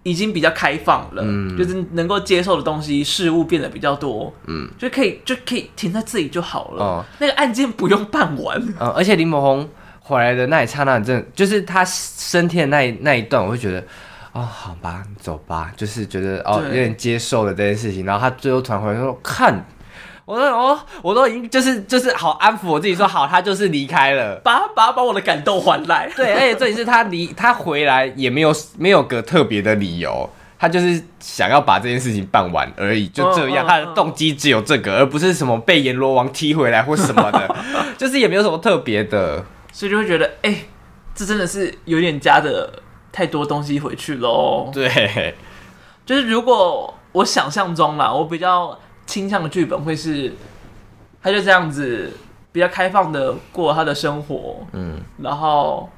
已经比较开放了，嗯，就是能够接受的东西事物变得比较多，嗯，就可以就可以停在这里就好了。哦，那个案件不用办完。
嗯，而且林柏宏回来的那一刹那，真的就是他升天的那一那一段，我会觉得。哦，好吧，走吧，就是觉得哦，有点接受了这件事情。然后他最后传回来说：“看，我说哦，我都已经就是就是好安抚我自己说，好，他就是离开了，
把把把我的感动还来。
对，而且 这里是他离他回来也没有没有个特别的理由，他就是想要把这件事情办完而已，就这样，他的动机只有这个，而不是什么被阎罗王踢回来或什么的，就是也没有什么特别的，
所以就会觉得，哎、欸，这真的是有点加的。”太多东西回去喽。
对，
就是如果我想象中啦，我比较倾向的剧本会是，他就这样子比较开放的过他的生活，嗯，然后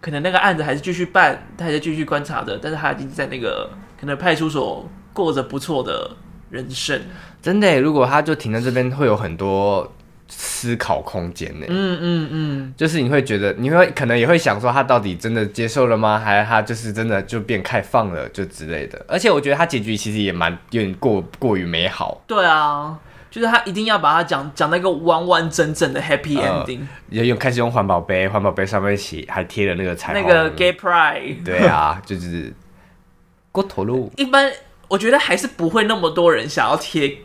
可能那个案子还是继续办，他还在继续观察着，但是他已经在那个可能派出所过着不错的人生。
真的，如果他就停在这边，会有很多。思考空间呢？嗯嗯嗯，就是你会觉得，你会可能也会想说，他到底真的接受了吗？还是他就是真的就变开放了，就之类的。而且我觉得他结局其实也蛮有点过过于美好。
对啊，就是他一定要把它讲讲到一个完完整整的 happy ending。
也、呃、用开始用环保杯，环保杯上面写还贴了那个彩虹，
那个 gay pride。
对啊，就是过头路。
一般我觉得还是不会那么多人想要贴。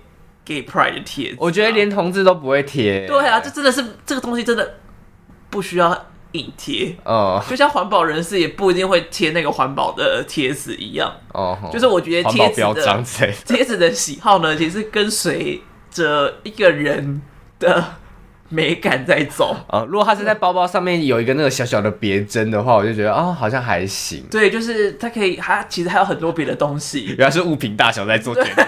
Gay Pride 的贴纸，
我觉得连同志都不会贴。
对啊，这真的是这个东西真的不需要硬贴哦。就像环保人士也不一定会贴那个环保的贴纸一样哦。就是我觉得贴纸的贴纸的喜好呢，其实跟随着一个人的美感在走
啊。如果他是在包包上面有一个那个小小的别针的话，我就觉得啊、哦，好像还行。
对，就是它可以，它其实还有很多别的东西。
原来是物品大小在做决定。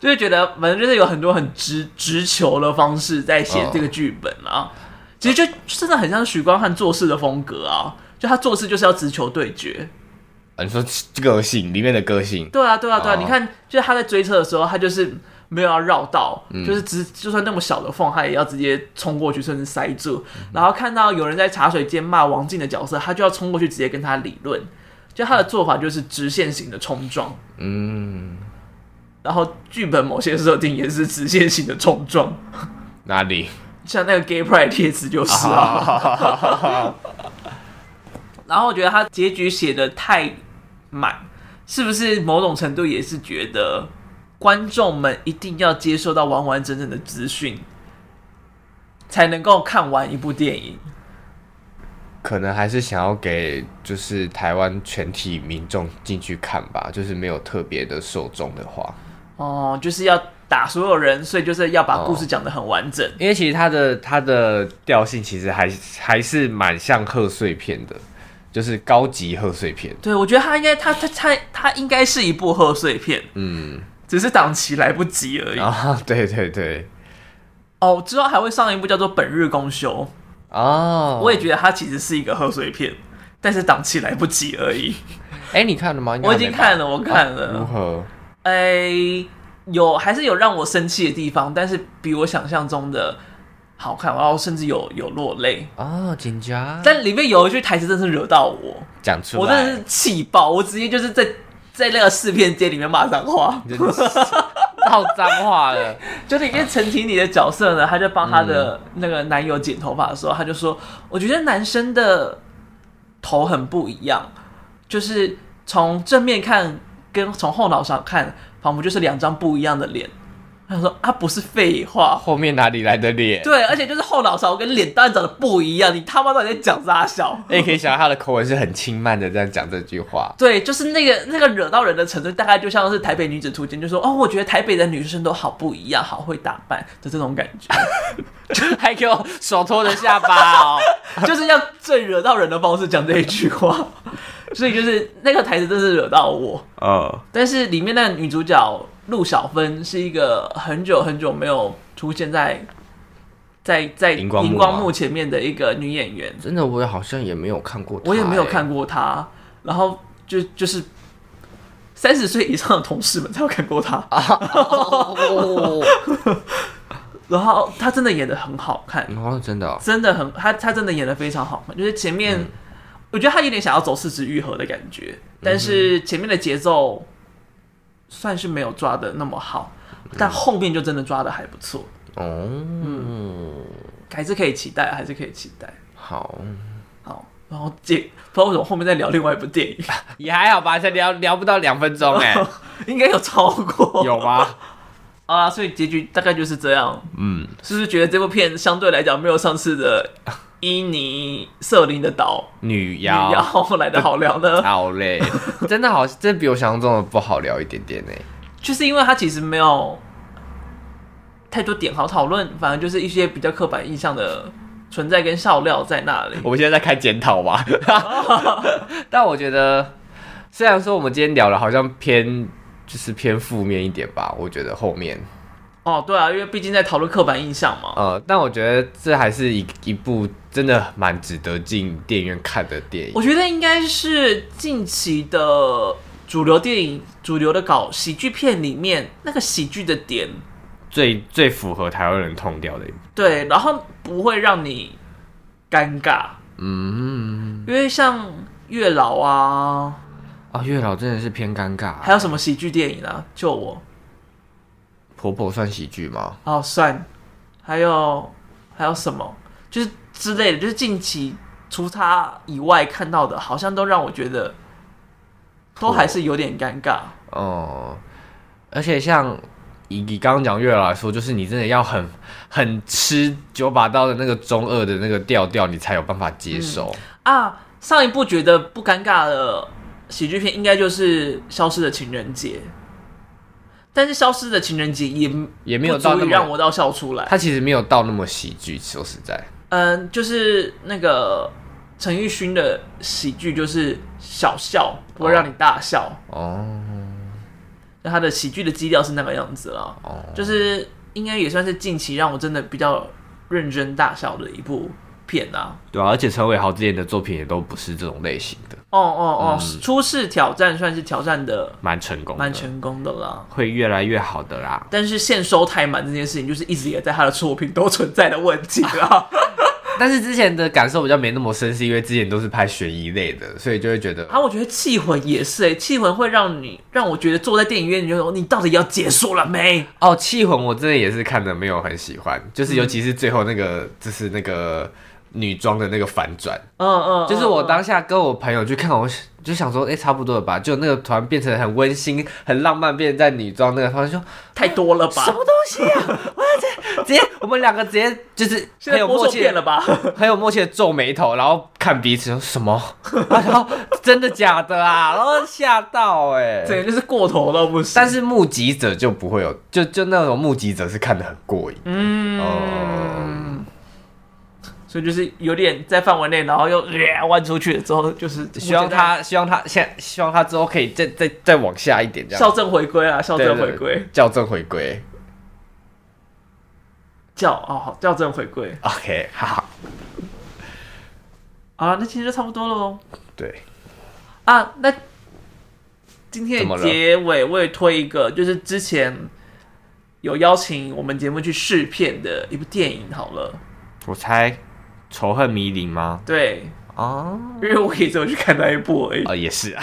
就会觉得，反正就是有很多很直直球的方式在写这个剧本啊。其实就真的很像许光汉做事的风格啊，就他做事就是要直球对决。
啊，你说个性里面的个性？
对啊，对啊，对啊。你看，就是他在追车的时候，他就是没有要绕道，就是直，就算那么小的缝，他也要直接冲过去，甚至塞住。然后看到有人在茶水间骂王静的角色，他就要冲过去，直接跟他理论。就他的做法就是直线型的冲撞。嗯。然后剧本某些设定也是直线型的冲撞，
哪里？
像那个 Gay Pride 贴纸就是啊。然后我觉得他结局写的太满，是不是某种程度也是觉得观众们一定要接受到完完整整的资讯，才能够看完一部电影？
可能还是想要给就是台湾全体民众进去看吧，就是没有特别的受众的话。
哦，就是要打所有人，所以就是要把故事讲得很完整。哦、
因为其实它的它的调性其实还还是蛮像贺岁片的，就是高级贺岁片。
对，我觉得它应该它它它它应该是一部贺岁片，嗯，只是档期来不及而已。
啊、哦，对对对。
哦，之后还会上一部叫做《本日公休》哦，我也觉得它其实是一个贺岁片，但是档期来不及而已。
哎，你看了吗？
我已经看了，我看了。
如何？
哎、欸，有还是有让我生气的地方，但是比我想象中的好看，然后甚至有有落泪
哦，紧张。
但里面有一句台词真是惹到我，
讲出来，
我真的是气爆，我直接就是在在那个试片间里面骂脏话，
闹脏话了。
就里面陈婷妮的角色呢，她就帮她的那个男友剪头发的时候，他就说：“我觉得男生的头很不一样，就是从正面看。”跟从后脑勺看，仿佛就是两张不一样的脸。他说：“啊，不是废话，
后面哪里来的脸？
对，而且就是后脑勺跟脸当然长得不一样。你他妈到底在讲啥小？
你也可以想到他的口吻是很轻慢的这样讲这句话。
对，就是那个那个惹到人的程度，大概就像是《台北女子图鉴》，就说哦，我觉得台北的女生都好不一样，好会打扮的这种感觉，
还给我手托着下巴哦，
就是要最惹到人的方式讲这一句话。”所以就是那个台词真是惹到我，嗯，但是里面那个女主角陆小芬是一个很久很久没有出现在在在荧光幕、前面的一个女演员，
真的我也好像也没有看过她，
我也没有看过她，然后就就是三十岁以上的同事们才有看过他。然后她真的演的很好看，
哦，真的、哦，
真的很她她真的演的非常好看，就是前面、嗯、我觉得他有点想要走四肢愈合的感觉，但是前面的节奏算是没有抓的那么好，嗯、但后面就真的抓的还不错。哦，嗯，还是可以期待，还是可以期待。
好，
好，然后接不知道为什么后面再聊另外一部电影，
也还好吧，才聊聊不到两分钟哎，
应该有超过，
有吗？
啊，所以结局大概就是这样。嗯，是不是觉得这部片相对来讲没有上次的伊尼瑟林的岛
女妖
妖来的好聊呢？
好嘞，真的好，真的比我想象中的不好聊一点点呢。
就是因为它其实没有太多点好讨论，反而就是一些比较刻板印象的存在跟笑料在那里。
我们现在在开检讨吧，但我觉得虽然说我们今天聊的好像偏。就是偏负面一点吧，我觉得后面。
哦，对啊，因为毕竟在讨论刻板印象嘛。
呃，但我觉得这还是一一部真的蛮值得进电影院看的电影。
我觉得应该是近期的主流电影、主流的搞喜剧片里面，那个喜剧的点
最最符合台湾人痛调的一部。
对，然后不会让你尴尬。嗯，因为像月老啊。
啊，月老真的是偏尴尬。
还有什么喜剧电影啊？救我！
婆婆算喜剧吗？
哦，算。还有还有什么？就是之类的，就是近期除他以外看到的，好像都让我觉得都还是有点尴尬。
哦、嗯，而且像以你刚刚讲月老来说，就是你真的要很很吃九把刀的那个中二的那个调调，你才有办法接受、
嗯、啊。上一部觉得不尴尬的。喜剧片应该就是《消失的情人节》，但是《消失的情人节》也
也没有到那么
让我到笑出来。
他其实没有到那么喜剧，说实在，
嗯，就是那个陈奕迅的喜剧，就是小笑不会让你大笑哦。那他的喜剧的基调是那个样子了，哦，就是应该也算是近期让我真的比较认真大笑的一部片啊。
对啊，而且陈伟豪之前的作品也都不是这种类型的。
哦哦哦！初试挑战算是挑战的
蛮成功，
蛮成功的啦，
会越来越好的啦。
但是现收太满这件事情，就是一直也在他的作品都存在的问题啦。
但是之前的感受比较没那么深，是因为之前都是拍悬疑类的，所以就会觉得
啊，我觉得《气魂》也是诶，《气魂》会让你让我觉得坐在电影院，你就说你到底要结束了没？
哦，《气魂》我真的也是看的没有很喜欢，就是尤其是最后那个，嗯、就是那个。女装的那个反转，嗯嗯，就是我当下跟我朋友去看，我 就想说，哎、欸，差不多了吧？就那个团变成很温馨、很浪漫，变成在女装那个，他就说
太多了吧？
什么东西啊？我直接直接，我们两个直接就是很有默契
了吧？
很有默契的皱眉头，然后看彼此说什么？然后真的假的啊？然后吓到哎、欸，
这个就是过头了不行。
但是目击者就不会有，就就那种目击者是看得很过瘾，嗯。
嗯所以就是有点在范围内，然后又弯出去了之后，就是
希望他，希望他现在，希望他之后可以再再再往下一点，这样。
校正回归啊，校正回归，
校正回归，
校哦好，校正回归
，OK，好。好，
啊，那其实就差不多了哦。
对，
啊，那今天的结尾我也推一个，就是之前有邀请我们节目去试片的一部电影，好了，
我猜。仇恨迷离吗？
对哦，因为我也只有去看那一部而已。
哦，也是啊，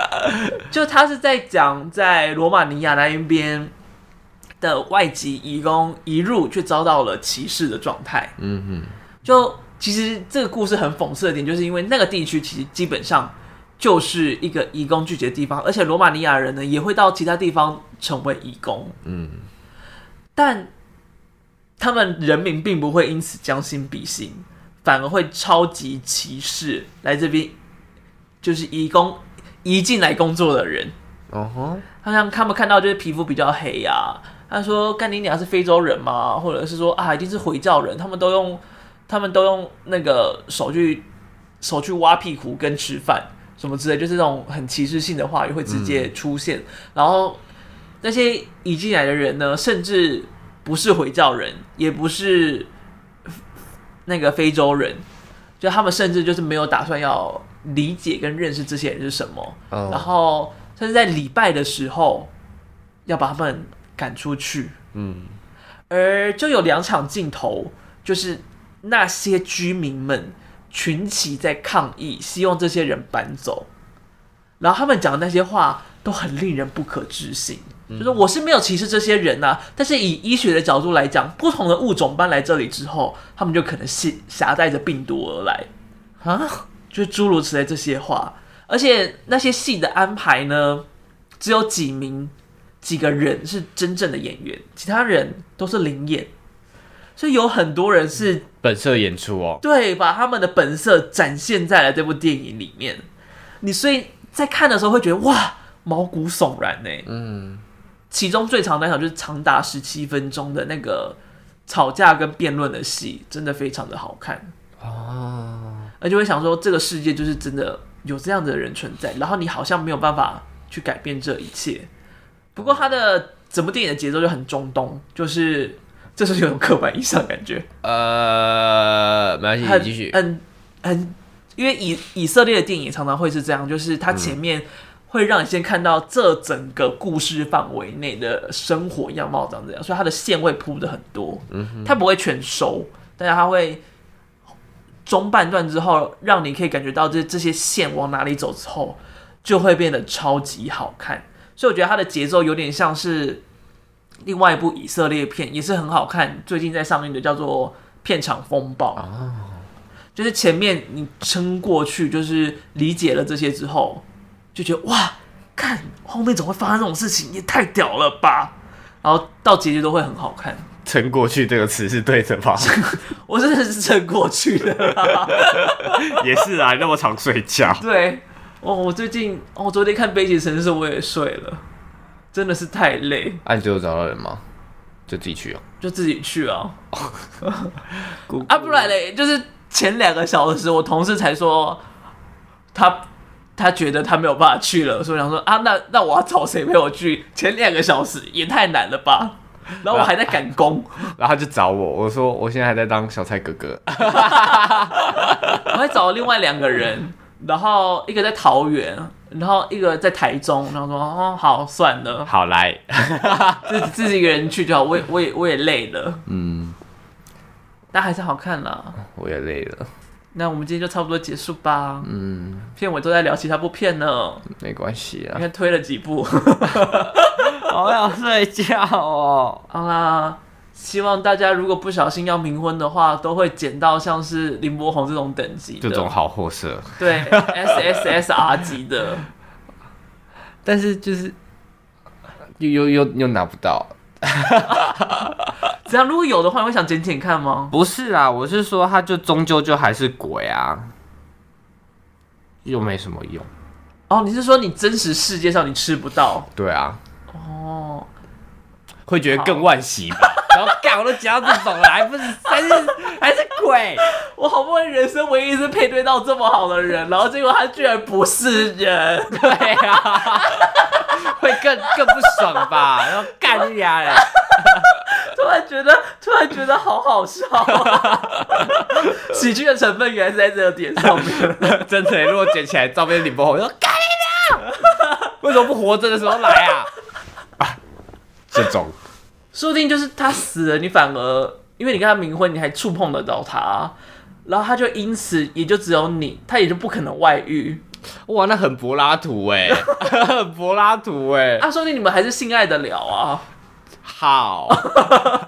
就他是在讲在罗马尼亚那一边的外籍移工一入却遭到了歧视的状态。嗯哼，就其实这个故事很讽刺的点，就是因为那个地区其实基本上就是一个移工聚集的地方，而且罗马尼亚人呢也会到其他地方成为移工。嗯，但。他们人民并不会因此将心比心，反而会超级歧视来这边就是移工移进来工作的人。哦吼，好像他们看到就是皮肤比较黑呀、啊，他说干你娘是非洲人吗？或者是说啊一定是回教人？他们都用他们都用那个手去手去挖屁股跟吃饭什么之类，就是这种很歧视性的话语会直接出现。嗯、然后那些移进来的人呢，甚至。不是回教人，也不是那个非洲人，就他们甚至就是没有打算要理解跟认识这些人是什么，oh. 然后甚至在礼拜的时候要把他们赶出去。嗯，而就有两场镜头，就是那些居民们群起在抗议，希望这些人搬走。然后他们讲的那些话都很令人不可置信。就是我是没有歧视这些人呐、啊，但是以医学的角度来讲，不同的物种搬来这里之后，他们就可能携携带着病毒而来啊，就是诸如此类这些话。而且那些戏的安排呢，只有几名几个人是真正的演员，其他人都是临演，所以有很多人是
本色演出哦。
对，把他们的本色展现在了这部电影里面。你所以在看的时候会觉得哇，毛骨悚然呢。嗯。其中最长的那场就是长达十七分钟的那个吵架跟辩论的戏，真的非常的好看哦。而且会想说，这个世界就是真的有这样的人存在，然后你好像没有办法去改变这一切。不过他的整部电影的节奏就很中东，就是这是有种刻板印象感觉。
呃，没关系，你继续。
很很，因为以以色列的电影常常会是这样，就是他前面、嗯。会让你先看到这整个故事范围内的生活样貌长这样，所以它的线会铺的很多，嗯，它不会全收，但是它会中半段之后，让你可以感觉到这这些线往哪里走之后，就会变得超级好看。所以我觉得它的节奏有点像是另外一部以色列片，也是很好看，最近在上映的叫做《片场风暴》，哦，就是前面你撑过去，就是理解了这些之后。就觉得哇，看后面怎么会发生这种事情，也太屌了吧！然后到结局都会很好看。
撑过去这个词是对的吧？
我真的是撑过去的啦。
也是啊，那么常睡觉。
对，哦，我最近，哦，我昨天看《悲情城市》，我也睡了，真的是太累。
啊，你最后找到人吗？就自己去啊。
就自己去啊。啊，不然嘞，就是前两个小时，我同事才说他。他觉得他没有办法去了，所以我想说啊，那那我要找谁陪我去？前两个小时也太难了吧！然后我还在赶工，
然后他就找我，我说我现在还在当小蔡哥哥，
我还找了另外两个人，然后一个在桃园，然后一个在台中，然后说哦好算了，
好来，
自己自己一个人去就好，我也我也我也累了，嗯，但还是好看啦，
我也累了。
那我们今天就差不多结束吧。嗯，片尾都在聊其他部片呢。
没关系啊，
你看推了几部，
好想睡觉哦。
好啦，希望大家如果不小心要冥婚的话，都会捡到像是林柏宏这种等级的，
这种好货色。
对，SSSR 级的。
但是就是又又又又拿不到。
这样如果有的话，你会想捡捡看吗？
不是啊，我是说，他就终究就还是鬼啊，又没什么用。
哦，你是说你真实世界上你吃不到？
对啊。哦，会觉得更惋惜吧？然后干，我都讲到这种了，还不是还是 还是鬼？
我好不容易人生唯一一次配对到这么好的人，然后结果他居然不是人，
对啊，会更更不爽吧？然后干你啊！
突然觉得，突然觉得好好笑，喜剧的成分原来是在这个点上面。
真的，如果捡起来照片领不好，我说干你娘！为什么不活着的时候来啊？啊，这种，
说不定就是他死了，你反而因为你跟他冥婚，你还触碰得到他，然后他就因此也就只有你，他也就不可能外遇。
哇，那很柏拉图哎，很柏拉图哎。
啊，说不定你们还是性爱的了啊。
好，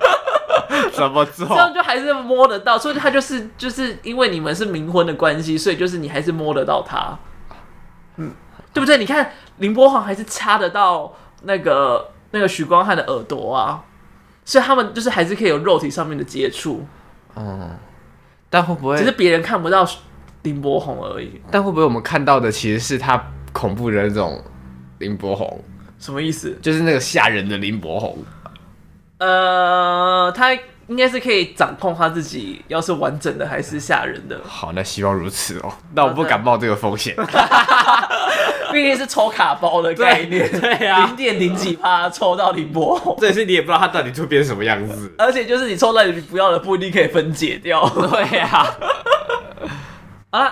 怎么做？
这样就还是摸得到，所以他就是就是因为你们是冥婚的关系，所以就是你还是摸得到他，嗯，对不对？你看林柏宏还是掐得到那个那个许光汉的耳朵啊，所以他们就是还是可以有肉体上面的接触，
嗯，但会不会
只是别人看不到林柏宏而已？
但会不会我们看到的其实是他恐怖的那种林柏宏？
什么意思？
就是那个吓人的林柏宏。
呃，他应该是可以掌控他自己，要是完整的还是吓人的。
好，那希望如此哦。那我不敢冒这个风险，
毕竟是抽卡包的概念。对呀，零点零几趴抽到林柏宏，
这也是你也不知道他到底会变成什么样子。
而且就是你抽到你不要的，不一定可以分解掉。对呀。啊，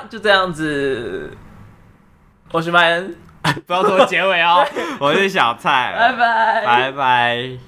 就这样子。我是麦恩，
不要做结尾哦。我是小蔡，
拜拜，
拜拜。